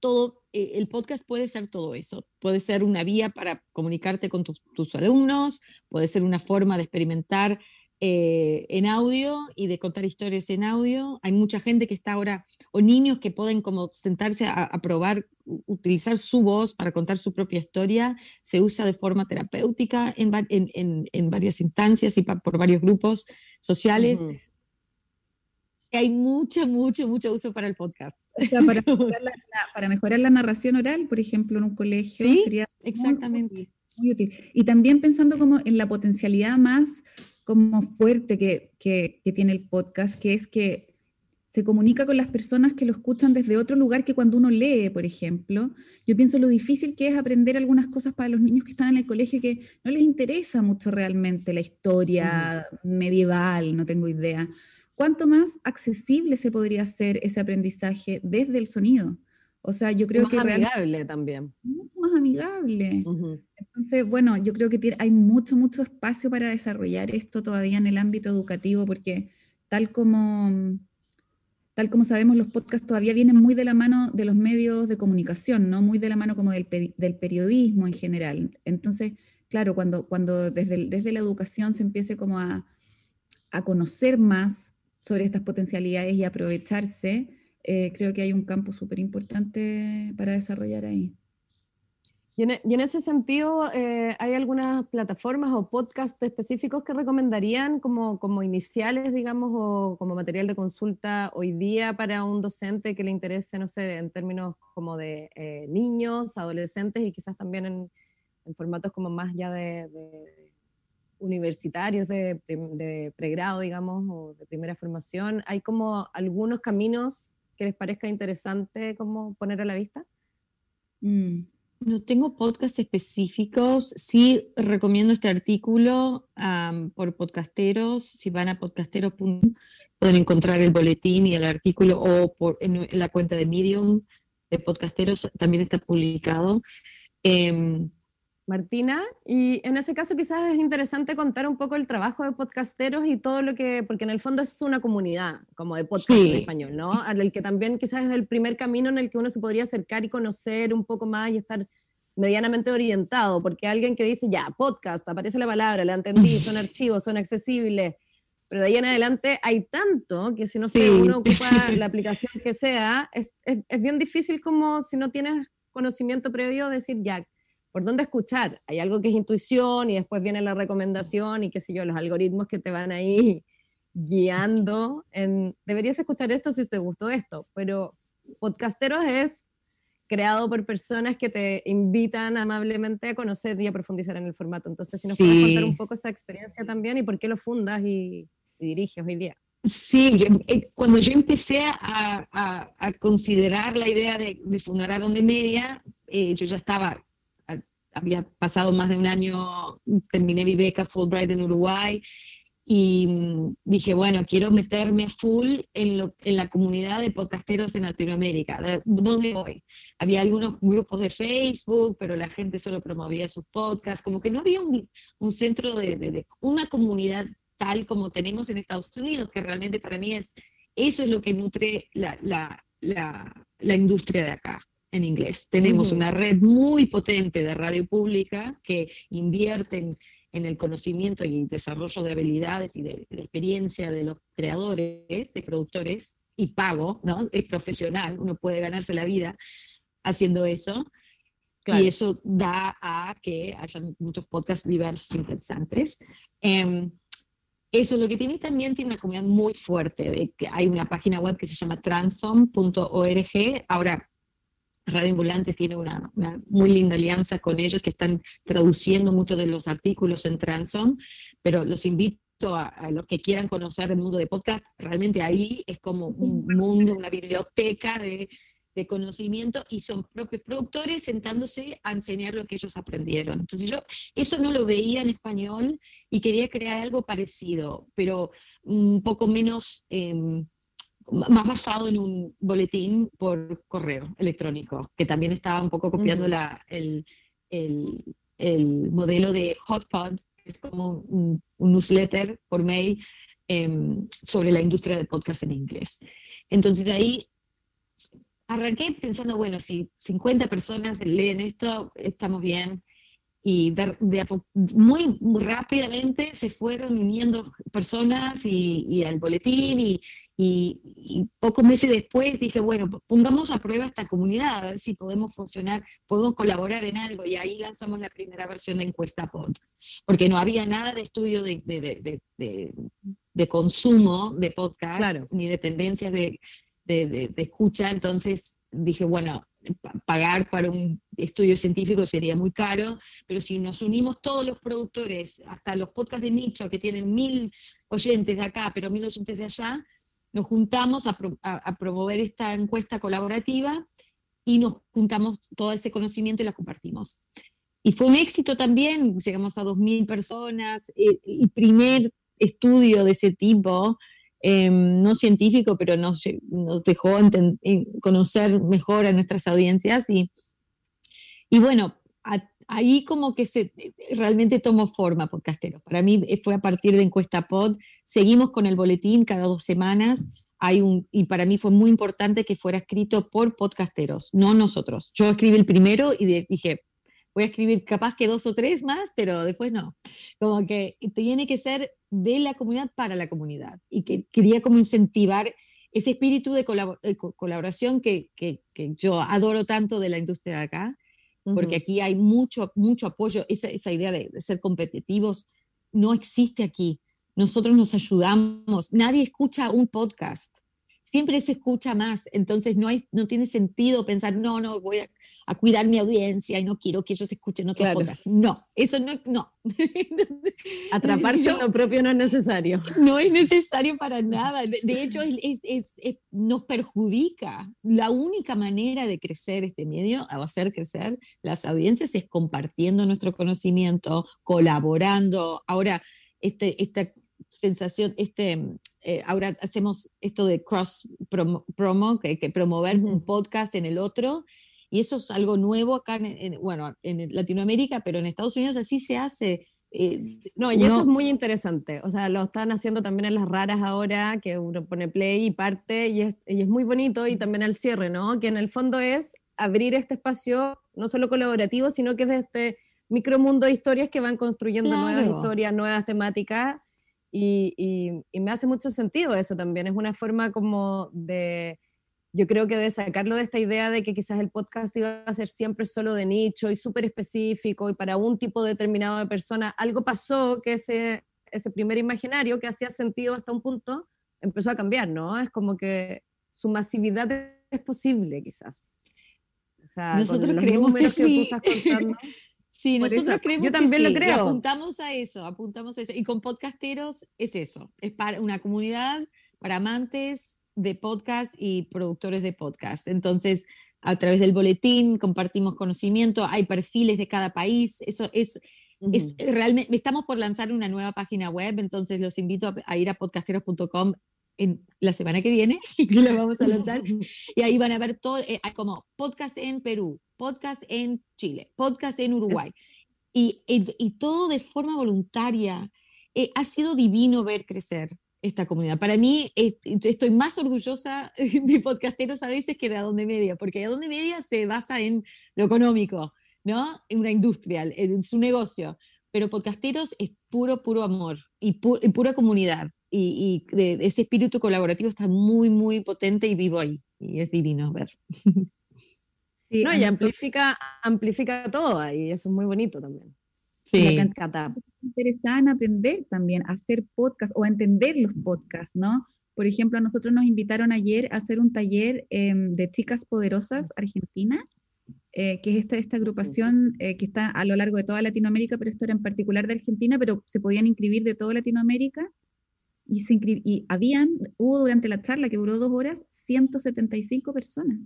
todo, eh, el podcast puede ser todo eso. Puede ser una vía para comunicarte con tus, tus alumnos, puede ser una forma de experimentar eh, en audio y de contar historias en audio. Hay mucha gente que está ahora, o niños que pueden como sentarse a, probar, utilizar su voz para contar su propia historia. Se usa de forma terapéutica en, en, varias instancias y por varios grupos sociales. Hay mucho, mucho, mucho uso para el podcast. para, mejorar la, narración oral, por ejemplo, en un colegio. Sí, sería exactamente. muy útil. Y también pensando como en la potencialidad más como fuerte que, que, tiene el podcast, que es que se comunica con las personas que lo escuchan desde otro lugar que cuando uno lee, por ejemplo. Yo pienso lo difícil que es aprender algunas cosas para los niños que están en el colegio que no les interesa mucho realmente la historia medieval, no tengo idea. ¿Cuánto más accesible se podría hacer ese aprendizaje desde el sonido? O sea, yo creo más que... amigable también. Mucho más amigable. Entonces, bueno, yo creo que hay mucho, mucho espacio para desarrollar esto todavía en el ámbito educativo, porque tal como, tal como sabemos, los podcasts todavía vienen muy de la mano de los medios de comunicación, ¿no? Muy de la mano como del, del periodismo en general. Entonces, claro, cuando, cuando desde, desde la educación se empiece como a, a conocer más sobre estas potencialidades y aprovecharse, eh, creo que hay un campo súper importante para desarrollar ahí. Y en, ese sentido, eh, ¿hay algunas plataformas o podcasts específicos que recomendarían como, como iniciales, digamos, o como material de consulta hoy día para un docente que le interese, no sé, en términos como de eh, niños, adolescentes y quizás también en, formatos como más ya de, universitarios, de, de, pregrado, digamos, o de primera formación? ¿Hay como algunos caminos que les parezca interesante como poner a la vista? Mm. No tengo podcasts específicos. Sí recomiendo este artículo por podcasteros. Si van a podcasteros.com pueden encontrar el boletín y el artículo o por, en, la cuenta de Medium de podcasteros también está publicado. Em, Martina. Y en ese caso quizás es interesante contar un poco el trabajo de podcasteros y todo lo que, porque en el fondo es una comunidad como de podcast en español, ¿no? Al que también quizás es el primer camino en el que uno se podría acercar y conocer un poco más y estar medianamente orientado, porque alguien que dice, ya, podcast, aparece la palabra, la entendí, son archivos, son accesibles, pero de ahí en adelante hay tanto que si no sé, uno ocupa la aplicación que sea, es, es, es bien difícil como si no tienes conocimiento previo decir, ya, por dónde escuchar. Hay algo que es intuición y después viene la recomendación y qué sé yo, los algoritmos que te van ahí guiando en, deberías escuchar esto si te gustó esto, pero Podcasteros es creado por personas que te invitan amablemente a conocer y a profundizar en el formato. Entonces, si nos puedes contar un poco esa experiencia también y por qué lo fundas y, diriges hoy día. Sí, eh, cuando yo empecé a, considerar la idea de, fundar a Donde Media, eh, yo ya estaba había pasado más de un año, terminé mi beca Fulbright en Uruguay y mm, dije, bueno, quiero meterme full en, en la comunidad de podcasteros en Latinoamérica. ¿Dónde voy? Había algunos grupos de Facebook, pero la gente solo promovía sus podcasts, como que no había un, un centro de, de, una comunidad tal como tenemos en Estados Unidos, que realmente para mí es, eso es lo que nutre la, la, la, la industria de acá en inglés. Tenemos una red muy potente de radio pública que invierte en, el conocimiento y desarrollo de habilidades y de, experiencia de los creadores, de productores, y pago, ¿no? Es profesional, uno puede ganarse la vida haciendo eso. Y eso da a que haya muchos podcasts diversos interesantes. Em, eso lo que tiene también tiene una comunidad muy fuerte. De hay una página web que se llama transom.org. Ahora, Radio Ambulante tiene una, muy linda alianza con ellos que están traduciendo muchos de los artículos en Transom, pero los invito a, a, los que quieran conocer el mundo de podcast, realmente ahí es como un mundo, una biblioteca de, de conocimiento y son propios productores sentándose a enseñar lo que ellos aprendieron. Entonces yo eso no lo veía en español y quería crear algo parecido, pero un poco menos, em, más basado en un boletín por correo electrónico, que también estaba un poco copiando la, el, el, el, modelo de HotPod, que es como un, un newsletter por mail em, sobre la industria del podcast en inglés. Entonces ahí arranqué pensando, bueno, si 50 personas leen esto, estamos bien. Y de, muy, rápidamente se fueron uniendo personas y, al boletín y, y, pocos meses después dije, bueno, pongamos a prueba esta comunidad, a ver si podemos funcionar, podemos colaborar en algo. Y ahí lanzamos la primera versión de Encuesta Pod, porque no había nada de estudio de, de, de, de consumo de podcast, ni dependencias de, de, escucha, entonces dije, bueno, pagar para un estudio científico sería muy caro, pero si nos unimos todos los productores, hasta los podcasts de nicho que tienen mil oyentes de acá, pero mil oyentes de allá, nos juntamos a, promover esta encuesta colaborativa y nos juntamos todo ese conocimiento y la compartimos. Y fue un éxito también, llegamos a 2.000 personas, el, el primer estudio de ese tipo Em, no científico, pero nos, nos dejó conocer mejor a nuestras audiencias y, y bueno, ahí como que se realmente tomó forma podcastero. Para mí eh, fue a partir de Encuesta Pod, seguimos con el boletín cada dos semanas. Hay un, y para mí fue muy importante que fuera escrito por podcasteros, no nosotros. Yo escribí el primero y dije, voy a escribir capaz que dos o tres más, pero después no. Como que tiene que ser de la comunidad para la comunidad. Y que quería como incentivar ese espíritu de, colaboración que, que, yo adoro tanto de la industria de acá, porque aquí hay mucho, mucho apoyo. Esa, esa idea de, de ser competitivos no existe aquí. Nosotros nos ayudamos. Nadie escucha un podcast siempre se escucha más, entonces no, hay, no tiene sentido pensar, no, no, voy a, cuidar mi audiencia y no quiero que ellos escuchen otras cosas. No, eso no, no. Atraparse en lo propio no es necesario. No es necesario para nada. De, hecho, es, nos perjudica. La única manera de crecer este medio, o hacer crecer las audiencias, es compartiendo nuestro conocimiento, colaborando. Ahora, este, esta sensación, este, eh, ahora hacemos esto de cross promo, que, que promover un podcast en el otro, y eso es algo nuevo acá, en, bueno, en Latinoamérica, pero en Estados Unidos así se hace. Eh, no, y eso es muy interesante. O sea, lo están haciendo también en las raras ahora, que uno pone play y parte, y es, y es muy bonito, y también al cierre, ¿no? Que en el fondo es abrir este espacio, no solo colaborativo, sino que es de este micromundo de historias que van construyendo nuevas historias, nuevas temáticas, y, me hace mucho sentido eso también. Es una forma como de, yo creo que de sacarlo de esta idea de que quizás el podcast iba a ser siempre solo de nicho y súper específico y para un tipo determinado de persona. Algo pasó que ese, ese primer imaginario que hacía sentido hasta un punto empezó a cambiar, ¿no? Es como que su masividad es posible quizás. O sea, Nosotros creemos que, sí. Sí, nosotros creemos yo también lo creo. apuntamos a eso, apuntamos a eso. Y con podcasteros es eso, es para una comunidad para amantes de podcast y productores de podcast. Entonces, a través del boletín compartimos conocimiento, hay perfiles de cada país, eso es, es realmente, estamos por lanzar una nueva página web, entonces los invito a, ir a podcasteros.com en la semana que viene, que la vamos a lanzar, y ahí van a ver todo, eh, como podcast en Perú, podcast en Chile, podcast en Uruguay, y, y, todo de forma voluntaria. Eh, ha sido divino ver crecer esta comunidad. Para mí, estoy más orgullosa de podcasteros a veces que de Adonde Media, porque Adonde Media se basa en lo económico, ¿no? En una industria, en su negocio. Pero podcasteros es puro, puro amor y, pura comunidad. Y, ese espíritu colaborativo está muy, muy potente y vivo ahí. Y es divino ver. no, y amplifica, amplifica todo ahí, eso es muy bonito también. Sí. interesada en aprender también, a hacer podcast o a entender los podcasts, ¿no? Por ejemplo, a nosotros nos invitaron ayer a hacer un taller em, de chicas poderosas Argentina, eh, que es esta, esta agrupación eh, que está a lo largo de toda Latinoamérica, pero esto era en particular de Argentina, pero se podían inscribir de toda Latinoamérica. Y, se y habían, hubo durante la charla que duró dos horas, 175 personas.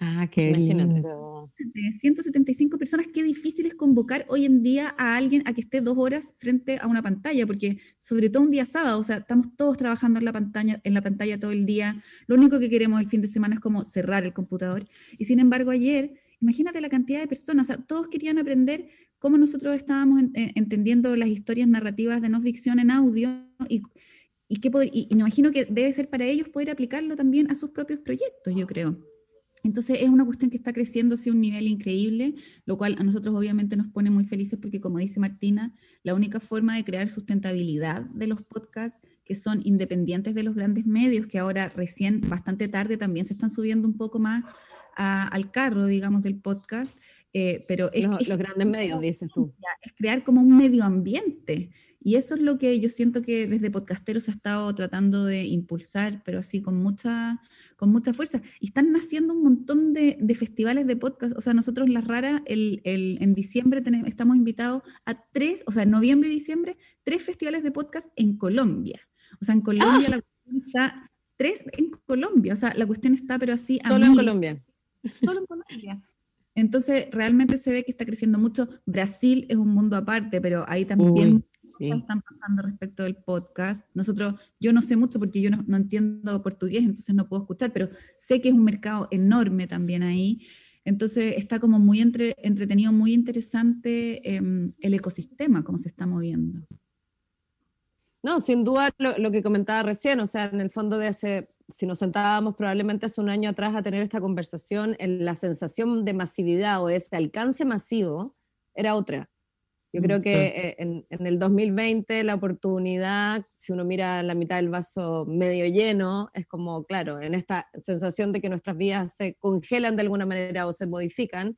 Ah, qué lindo. 175 personas, qué difícil es convocar hoy en día a alguien a que esté dos horas frente a una pantalla, porque sobre todo un día sábado, o sea, estamos todos trabajando en la pantalla, en la pantalla todo el día. Lo único que queremos el fin de semana es como cerrar el computador. Y sin embargo, ayer, imagínate la cantidad de personas, o sea, todos querían aprender cómo nosotros estábamos entendiendo las historias narrativas de no ficción en audio y, y, qué, y me imagino que debe ser para ellos poder aplicarlo también a sus propios proyectos, yo creo. Entonces es una cuestión que está creciendo a un nivel increíble, lo cual a nosotros obviamente nos pone muy felices porque como dice Martina, la única forma de crear sustentabilidad de los podcasts que son independientes de los grandes medios, que ahora recién, bastante tarde, también se están subiendo un poco más al carro, digamos, del podcast. Eh, pero es, los, grandes medios, dices tú. Es crear como un medio ambiente y eso es lo que yo siento que desde Podcasteros ha estado tratando de impulsar, pero así con mucha, con mucha fuerza. Y están naciendo un montón de, festivales de podcast. O sea, nosotros Las Raras, el, en diciembre tenemos, estamos invitados a tres, o sea, en noviembre y diciembre, tres festivales de podcast en Colombia. O sea, en Colombia ¡Ah! la cuestión está, tres en Colombia. O sea, la cuestión está, pero así. Solo en Colombia. Solo en Colombia. Entonces, realmente se ve que está creciendo mucho. Brasil es un mundo aparte, pero ahí también están pasando respecto del podcast. Nosotros, yo no sé mucho porque yo no, entiendo portugués, entonces no puedo escuchar, pero sé que es un mercado enorme también ahí. Entonces, está como muy entre, entretenido, muy interesante em, el ecosistema, cómo se está moviendo. No, sin duda lo, que comentaba recién, o sea, en el fondo de hace, si nos sentábamos probablemente hace un año atrás a tener esta conversación, la sensación de masividad o ese alcance masivo era otra. Yo creo que eh, en, en, el 2020 la oportunidad, si uno mira la mitad del vaso medio lleno, es como, claro, en esta sensación de que nuestras vidas se congelan de alguna manera o se modifican,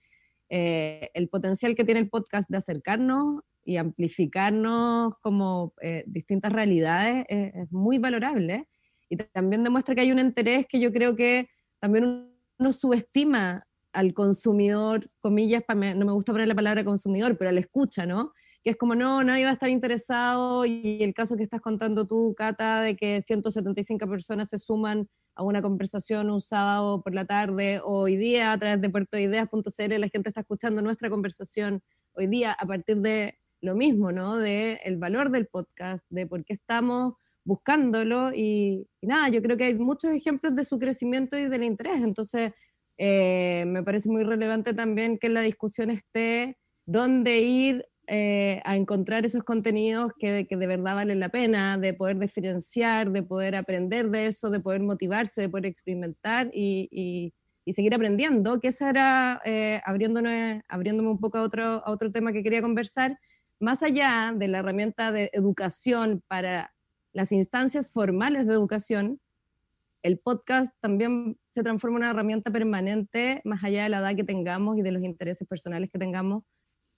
eh, el potencial que tiene el podcast de acercarnos y amplificarnos como eh, distintas realidades es, muy valorable. Y también demuestra que hay un interés que yo creo que también uno subestima al consumidor, comillas, no me gusta poner la palabra consumidor, pero al escucha, ¿no? Que es como, no, nadie va a estar interesado y el caso que estás contando tú, Cata, de que 175 personas se suman a una conversación un sábado por la tarde o hoy día a través de puertoideas.cl la gente está escuchando nuestra conversación hoy día a partir de lo mismo, ¿no? De el valor del podcast, de por qué estamos buscándolo y, nada, yo creo que hay muchos ejemplos de su crecimiento y del interés, entonces eh, me parece muy relevante también que la discusión esté dónde ir eh, a encontrar esos contenidos que, de verdad valen la pena, de poder diferenciar, de poder aprender de eso, de poder motivarse, de poder experimentar y seguir aprendiendo, que esa era, eh, abriéndome, abriéndome un poco a otro, a otro tema que quería conversar, más allá de la herramienta de educación para las instancias formales de educación, el podcast también se transforma en una herramienta permanente, más allá de la edad que tengamos y de los intereses personales que tengamos,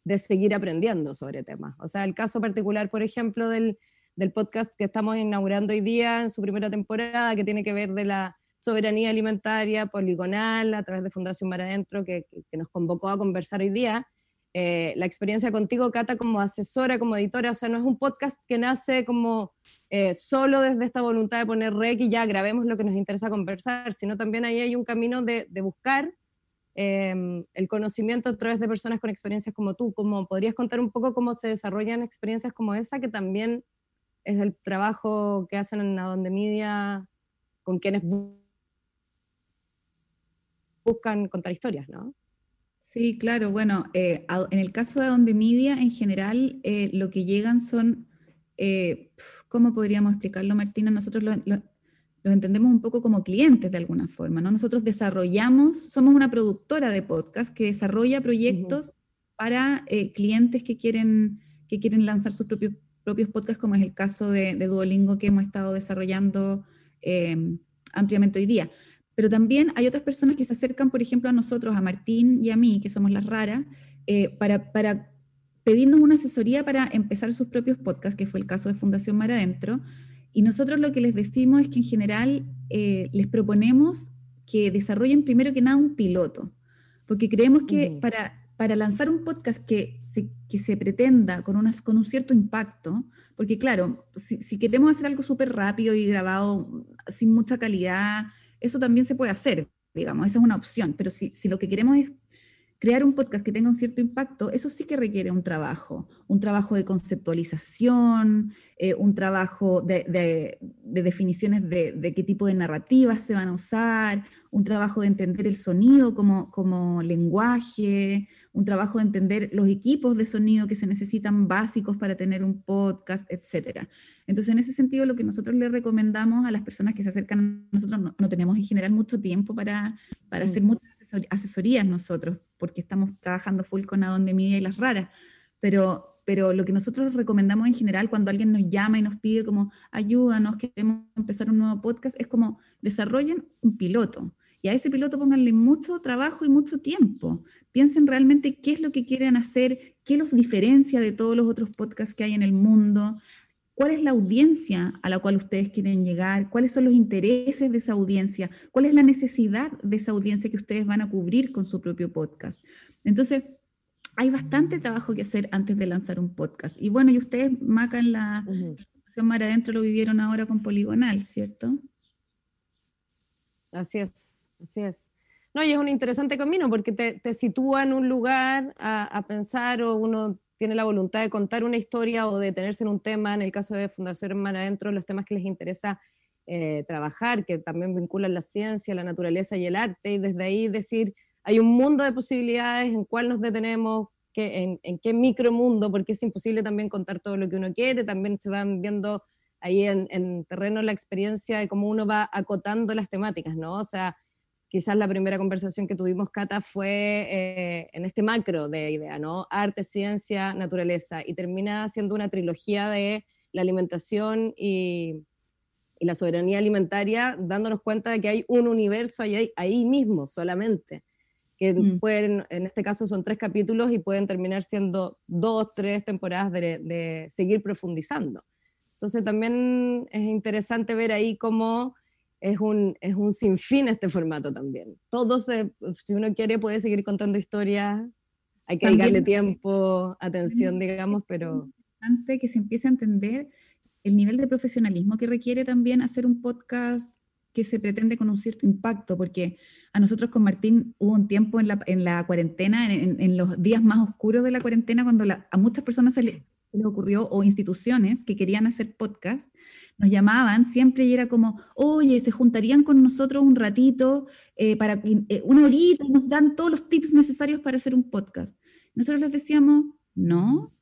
de seguir aprendiendo sobre temas. O sea, el caso particular, por ejemplo, del, del podcast que estamos inaugurando hoy día en su primera temporada, que tiene que ver de la soberanía alimentaria poligonal a través de Fundación Mar Adentro, que, que, nos convocó a conversar hoy día, eh, la experiencia contigo, Cata, como asesora, como editora, o sea, no es un podcast que nace como eh, solo desde esta voluntad de poner rec y ya grabemos lo que nos interesa conversar, sino también ahí hay un camino de, buscar em, el conocimiento a través de personas con experiencias como tú. Como, ¿Podrías contar un poco cómo se desarrollan experiencias como esa, que también es el trabajo que hacen en Adonde Media con quienes buscan contar historias, ¿no? Sí, claro. Bueno, eh, en el caso de Donde Media, en general, eh, lo que llegan son, eh, ¿cómo podríamos explicarlo, Martina? Nosotros los entendemos un poco como clientes de alguna forma, ¿no? Nosotros desarrollamos, somos una productora de podcast que desarrolla proyectos para clientes que quieren, que quieren lanzar sus propios, propios podcasts, como es el caso de, de Duolingo que hemos estado desarrollando ampliamente hoy día. Pero también hay otras personas que se acercan, por ejemplo, a nosotros, a Martín y a mí, que somos las raras, eh, para, pedirnos una asesoría para empezar sus propios podcasts, que fue el caso de Fundación Mar Adentro. Y nosotros lo que les decimos es que en general eh, les proponemos que desarrollen primero que nada un piloto, porque creemos que para, para lanzar un podcast que se, que se pretenda con, unas, con un cierto impacto, porque claro, si, si queremos hacer algo súper rápido y grabado sin mucha calidad, eso también se puede hacer, digamos, esa es una opción, pero si, si lo que queremos es crear un podcast que tenga un cierto impacto, eso sí que requiere un trabajo, un trabajo de conceptualización, eh, un trabajo de, definiciones de, qué tipo de narrativas se van a usar, un trabajo de entender el sonido como, como lenguaje, un trabajo de entender los equipos de sonido que se necesitan básicos para tener un podcast, etc. Entonces, en ese sentido, lo que nosotros le recomendamos a las personas que se acercan a nosotros, no, tenemos en general mucho tiempo para, para hacer mm. muchas asesorías nosotros, porque estamos trabajando full con Adonde Media y las raras, pero, pero lo que nosotros recomendamos en general cuando alguien nos llama y nos pide como ayúdanos, queremos empezar un nuevo podcast, es como desarrollen un piloto. Y a ese piloto pónganle mucho trabajo y mucho tiempo. Piensen realmente qué es lo que quieren hacer, qué los diferencia de todos los otros podcasts que hay en el mundo, cuál es la audiencia a la cual ustedes quieren llegar, cuáles son los intereses de esa audiencia, cuál es la necesidad de esa audiencia que ustedes van a cubrir con su propio podcast. Entonces, hay bastante trabajo que hacer antes de lanzar un podcast. Y bueno, y ustedes, Maca, en la uh Mar Adentro lo vivieron ahora con Poligonal, ¿cierto? Así es, así es. No, y es un interesante camino porque te, sitúa en un lugar a, a pensar o uno tiene la voluntad de contar una historia o de detenerse en un tema, en el caso de Fundación Hermana Adentro, los temas que les interesa eh, trabajar, que también vinculan la ciencia, la naturaleza y el arte, y desde ahí decir, hay un mundo de posibilidades en cuál nos detenemos, que, en, en qué micromundo, porque es imposible también contar todo lo que uno quiere, también se van viendo ahí en, en terreno la experiencia de cómo uno va acotando las temáticas, ¿no? O sea, quizás la primera conversación que tuvimos, Cata, fue eh, en este macro de idea, ¿no? Arte, ciencia, naturaleza, y termina siendo una trilogía de la alimentación y, la soberanía alimentaria, dándonos cuenta de que hay un universo ahí, ahí mismo solamente, que mm. pueden, en este caso son tres capítulos y pueden terminar siendo dos, tres temporadas de, de seguir profundizando. Entonces también es interesante ver ahí cómo es un, es un sinfín este formato también. Todo si uno quiere, puede seguir contando historias, hay que dedicarle tiempo, atención, digamos, pero... Antes que se empiece a entender el nivel de profesionalismo que requiere también hacer un podcast que se pretende con un cierto impacto, porque a nosotros con Martín hubo un tiempo en la, en la cuarentena, en, en, los días más oscuros de la cuarentena, cuando a muchas personas se, le, se les ocurrió, o instituciones que querían hacer podcast, nos llamaban siempre y era como, oye, se juntarían con nosotros un ratito, eh, para eh, una horita, y nos dan todos los tips necesarios para hacer un podcast. Nosotros les decíamos, no.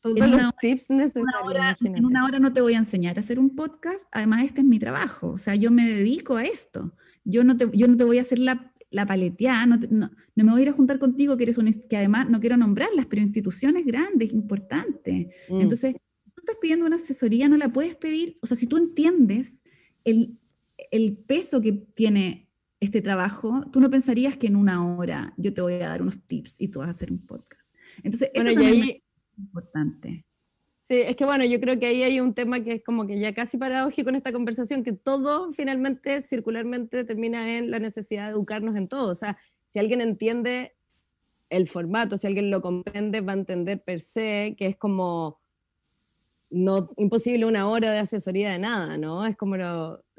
Todos los tips necesarios. en una hora no te voy a enseñar a hacer un podcast, además este es mi trabajo, o sea, yo me dedico a esto. Yo no te, yo no te voy a hacer la la paleteada, no, no, me voy a ir a juntar contigo, que, eres un, que además no quiero nombrarlas, pero instituciones grandes, importantes. Mm. Entonces, tú estás pidiendo una asesoría, no la puedes pedir, o sea, si tú entiendes el, el peso que tiene este trabajo, tú no pensarías que en una hora yo te voy a dar unos tips y tú vas a hacer un podcast. Entonces, eso es importante. Sí, es que bueno, yo creo que ahí hay un tema que es como que ya casi paradójico en esta conversación, que todo finalmente, circularmente, termina en la necesidad de educarnos en todo. O sea, si alguien entiende el formato, si alguien lo comprende, va a entender per se que es como no imposible una hora de asesoría de nada, ¿no? Es como,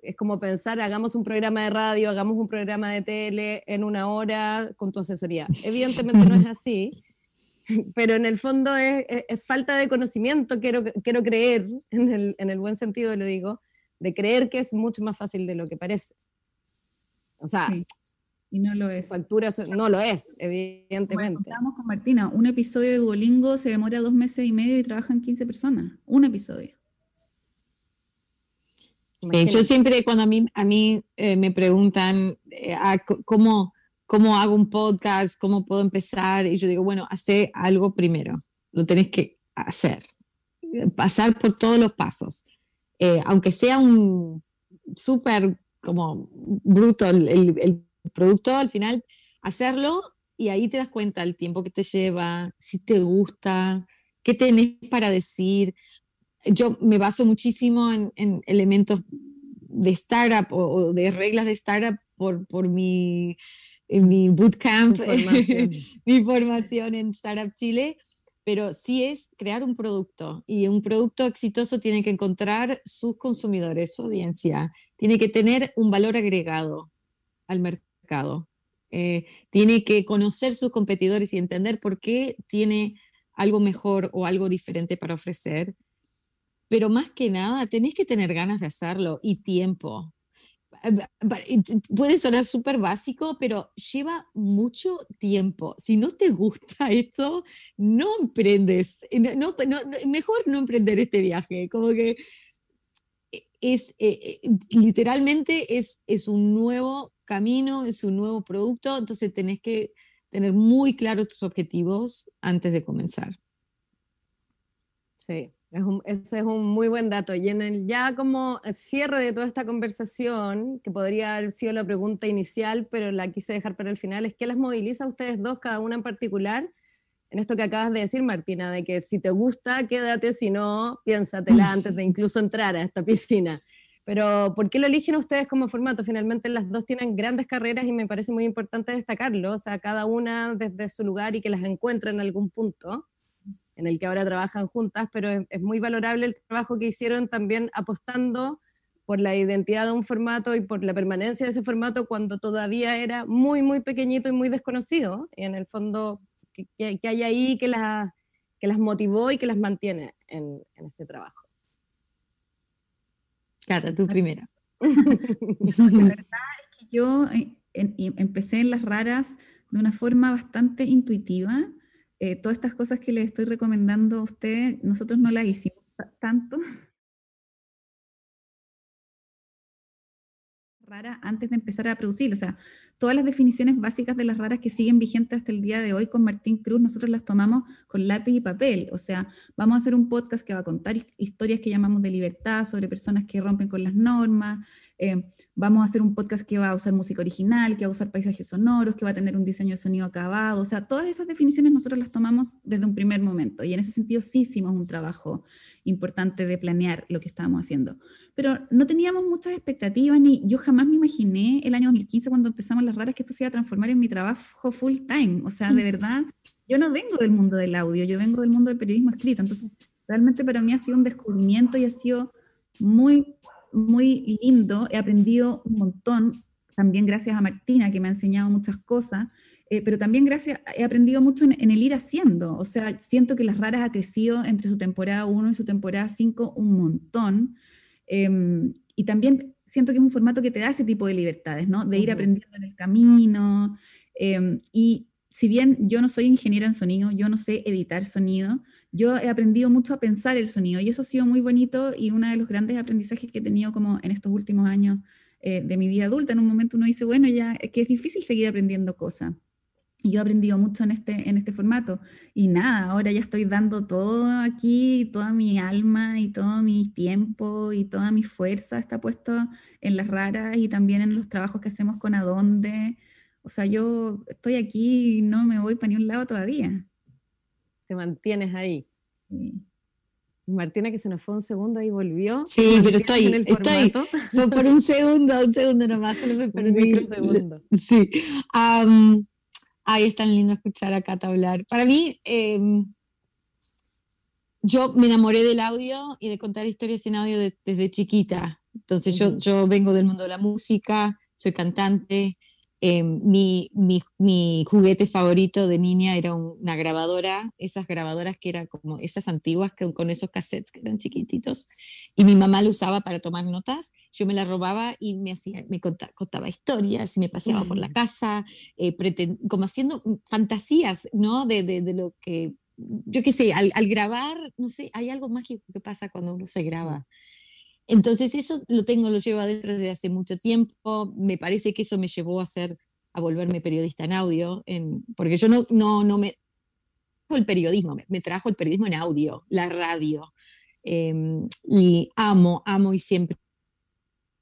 es como pensar, hagamos un programa de radio, hagamos un programa de tele en una hora con tu asesoría. Evidentemente no es así pero en el fondo es, falta de conocimiento, quiero, quiero creer, en el, en el, buen sentido lo digo, de creer que es mucho más fácil de lo que parece. O sea, y no lo es. Facturas, no lo es, evidentemente. Estamos con Martina, un episodio de Duolingo se demora dos meses y medio y trabajan 15 personas, un episodio. yo siempre cuando a mí, a mí eh, me preguntan eh, ah, cómo, ¿cómo hago un podcast? ¿Cómo puedo empezar? Y yo digo, bueno, hace algo primero, lo tenés que hacer, pasar por todos los pasos. Eh, aunque sea un súper como bruto el, el, producto, al final hacerlo y ahí te das cuenta el tiempo que te lleva, si te gusta, ¿Qué tenés para decir? Yo me baso muchísimo en, elementos de startup o, de reglas de startup por, por mi, mi bootcamp, mi formación en Startup Chile pero sí es crear un producto y un producto exitoso tiene que encontrar sus consumidores, su audiencia, tiene que tener un valor agregado al mercado, eh, tiene que conocer sus competidores y entender por qué tiene algo mejor o algo diferente para ofrecer. Pero más que nada, tenés que tener ganas de hacerlo y tiempo. Puede sonar súper básico, pero lleva mucho tiempo. Si no te gusta esto, no emprendes. No, mejor no emprender este viaje. Como que es eh, eh, literalmente es, es un nuevo camino, es un nuevo producto, entonces tenés que tener muy claros tus objetivos antes de comenzar. Sí, ese es un muy buen dato. Y en el ya como cierre de toda esta conversación, que podría haber sido la pregunta inicial, pero la quise dejar para el final, es ¿qué las moviliza a ustedes dos, cada una en particular, en esto que acabas de decir, Martina, de que si te gusta, quédate, si no, piénsatela antes de incluso entrar a esta piscina. Pero ¿por qué lo eligen ustedes como formato? Finalmente las dos tienen grandes carreras y me parece muy importante destacarlo, o sea, cada una desde su lugar y que las encuentren en algún punto en el que ahora trabajan juntas, pero es, muy valorable el trabajo que hicieron también apostando por la identidad de un formato y por la permanencia de ese formato cuando todavía era muy, muy pequeñito y muy desconocido. Y en el fondo, que, hay ahí que, que las motivó y que las mantiene en, este trabajo. Cata, tú primera. la verdad es que yo eh, empecé en las raras de una forma bastante intuitiva eh, todas estas cosas que le estoy recomendando a usted, nosotros no las hicimos tanto. Rara antes de empezar a producir, o sea, todas las definiciones básicas de las raras que siguen vigentes hasta el día de hoy con Martín Cruz, nosotros las tomamos con lápiz y papel. O sea, vamos a hacer un podcast que va a contar historias que llamamos de libertad sobre personas que rompen con las normas, eh, vamos a hacer un podcast que va a usar música original, que va a usar paisajes sonoros, que va a tener un diseño de sonido acabado. O sea, todas esas definiciones nosotros las tomamos desde un primer momento. Y en ese sentido sí hicimos un trabajo importante de planear lo que estábamos haciendo. Pero no teníamos muchas expectativas, ni yo jamás me imaginé el año 2015 cuando empezamos las raras que esto se iba a transformar en mi trabajo full time. O sea, de verdad, yo no vengo del mundo del audio, yo vengo del mundo del periodismo escrito. Entonces, realmente para mí ha sido un descubrimiento y ha sido muy muy lindo, he aprendido un montón, también gracias a Martina, que me ha enseñado muchas cosas, eh, pero también gracias, he aprendido mucho en, el ir haciendo, o sea, siento que Las Raras ha crecido entre su temporada 1 y su temporada 5 un montón, em, y también siento que es un formato que te da ese tipo de libertades, ¿no? De ir aprendiendo en el camino, em, y si bien yo no soy ingeniera en sonido, yo no sé editar sonido, yo he aprendido mucho a pensar el sonido y eso ha sido muy bonito y uno de los grandes aprendizajes que he tenido como en estos últimos años eh, de mi vida adulta. En un momento uno dice, bueno, ya que es difícil seguir aprendiendo cosas. Y yo he aprendido mucho en este, en este formato. Y nada, ahora ya estoy dando todo aquí, toda mi alma y todo mi tiempo y toda mi fuerza está puesto en las raras y también en los trabajos que hacemos con Adonde. O sea, yo estoy aquí y no me voy para ni un lado todavía te mantienes ahí. Martina, que se nos fue un segundo y volvió. Sí, pero estoy, estoy. Fue por un segundo, un segundo nomás, solo me perdí. Un segundo. Sí. Ay, es tan lindo escuchar a Cata hablar. Para mí, em, yo me enamoré del audio y de contar historias en audio desde chiquita. Entonces, yo, yo vengo del mundo de la música, soy cantante, eh, mi, mi, juguete favorito de niña era una grabadora, esas grabadoras que eran como esas antiguas que, con esos cassettes que eran chiquititos, y mi mamá lo usaba para tomar notas, yo me la robaba y me, hacía, me contaba, historias y me paseaba por la casa, eh, como haciendo fantasías, ¿no? De, de, de lo que, yo qué sé, al, al, grabar, no sé, hay algo mágico que pasa cuando uno se graba. Entonces eso lo tengo, lo llevo adentro desde hace mucho tiempo. Me parece que eso me llevó a ser, a volverme periodista en audio, porque yo no, no, no me el periodismo, me, trajo el periodismo en audio, la radio. Em, y amo, amo y siempre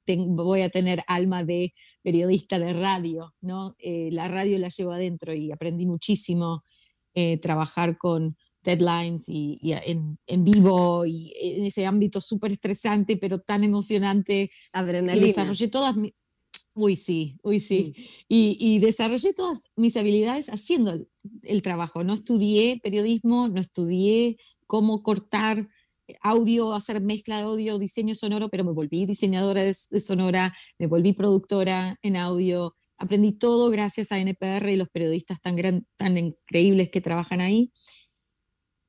voy a tener alma de periodista de radio, ¿no? Eh, la radio la llevo adentro y aprendí muchísimo eh, trabajar con, deadlines y, en, en, vivo y en ese ámbito súper estresante, pero tan emocionante. Adrenalina. Y desarrollé todas mis... Uy, sí, uy, sí. Y, y, desarrollé todas mis habilidades haciendo el, trabajo. No estudié periodismo, no estudié cómo cortar audio, hacer mezcla de audio, diseño sonoro, pero me volví diseñadora de, sonora, me volví productora en audio. Aprendí todo gracias a NPR y los periodistas tan, gran, tan increíbles que trabajan ahí.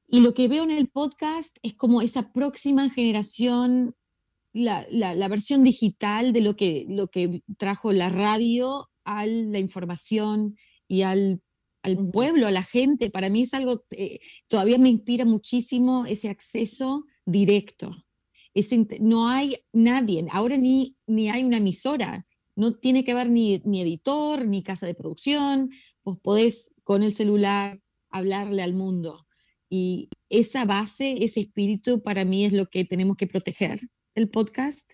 Y lo que veo en el podcast es como esa próxima generación, la, la, versión digital de lo que, lo que trajo la radio a la información y al, al pueblo, a la gente. Para mí es algo, eh, todavía me inspira muchísimo ese acceso directo. Ese, no hay nadie, ahora ni, ni hay una emisora, no tiene que haber ni, ni editor, ni casa de producción, vos podés con el celular hablarle al mundo y esa base, ese espíritu para mí es lo que tenemos que proteger el podcast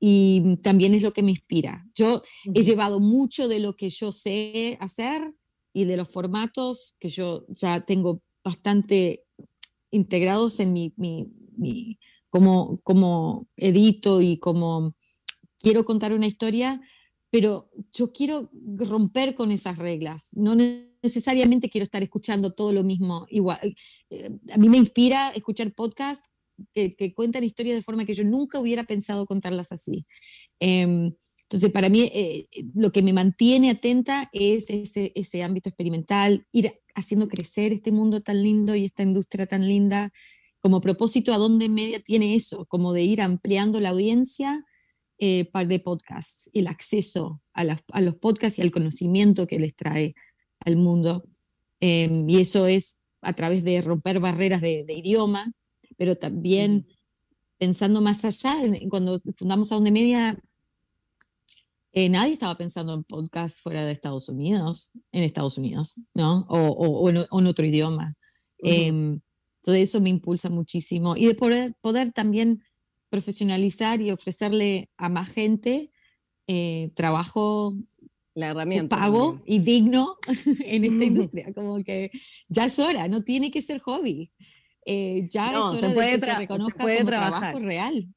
y también es lo que me inspira. Yo he llevado mucho de lo que yo sé hacer y de los formatos que yo ya tengo bastante integrados en mi, mi, mi como, como edito y como quiero contar una historia, pero yo quiero romper con esas reglas. No necesariamente quiero estar escuchando todo lo mismo igual. Eh, a mí me inspira escuchar podcasts que, cuentan historias de forma que yo nunca hubiera pensado contarlas así. Em, entonces, para mí, eh, lo que me mantiene atenta es ese, ese ámbito experimental, ir haciendo crecer este mundo tan lindo y esta industria tan linda. Como propósito, ¿a dónde media tiene eso? Como de ir ampliando la audiencia eh, de podcasts, el acceso a, a, los podcasts y al conocimiento que les trae al mundo. Em, y eso es a través de romper barreras de, idioma, pero también pensando más allá, cuando fundamos a Donde Media, eh, nadie estaba pensando en podcasts fuera de Estados Unidos, en Estados Unidos, ¿no? O, o, en, otro idioma. Em, todo eso me impulsa muchísimo. Y de poder, poder también profesionalizar y ofrecerle a más gente eh, trabajo la herramienta pago y digno en esta industria. Como que ya es hora, no tiene que ser hobby. Eh, ya es hora de que se reconozca como trabajo real.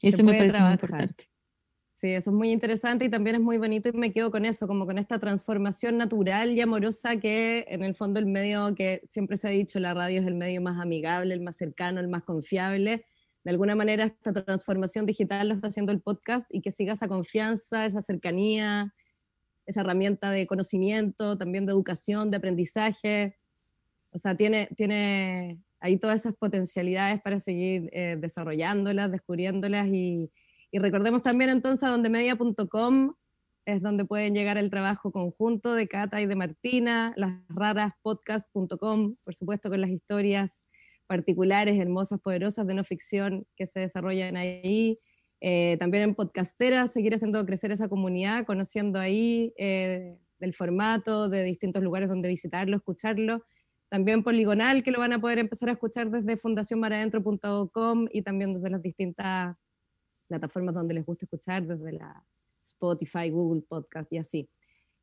Eso me parece muy importante. Sí, eso es muy interesante y también es muy bonito y me quedo con eso, como con esta transformación natural y amorosa que en el fondo el medio que siempre se ha dicho, la radio es el medio más amigable, el más cercano, el más confiable. De alguna manera esta transformación digital lo está haciendo el podcast y que siga esa confianza, esa cercanía, esa herramienta de conocimiento, también de educación, de aprendizaje. O sea, tiene, tiene ahí todas esas potencialidades para seguir eh, desarrollándolas, descubriéndolas y y recordemos también entonces a dondemedia.com es donde pueden llegar el trabajo conjunto de Cata y de Martina, las raras podcast.com, por supuesto con las historias particulares, hermosas, poderosas de no ficción que se desarrollan ahí. Eh, también en Podcastera, seguir haciendo crecer esa comunidad, conociendo ahí eh, del formato, de distintos lugares donde visitarlo, escucharlo. También Poligonal, que lo van a poder empezar a escuchar desde fundacionmaradentro.com y también desde las distintas plataformas donde les gusta escuchar, desde la Spotify, Google Podcast y así.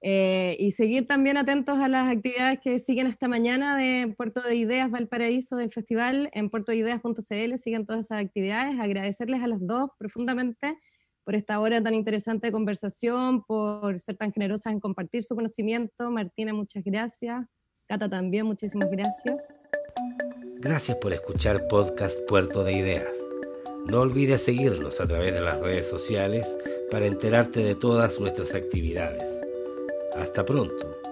Eh, y seguir también atentos a las actividades que siguen esta mañana de Puerto de Ideas Valparaíso del festival en puertoideas.cl, siguen todas esas actividades, agradecerles a las dos profundamente por esta hora tan interesante de conversación, por ser tan generosas en compartir su conocimiento. Martina, muchas gracias. Cata también, muchísimas gracias. Gracias por escuchar Podcast Puerto de Ideas. No olvides seguirnos a través de las redes sociales para enterarte de todas nuestras actividades. Hasta pronto.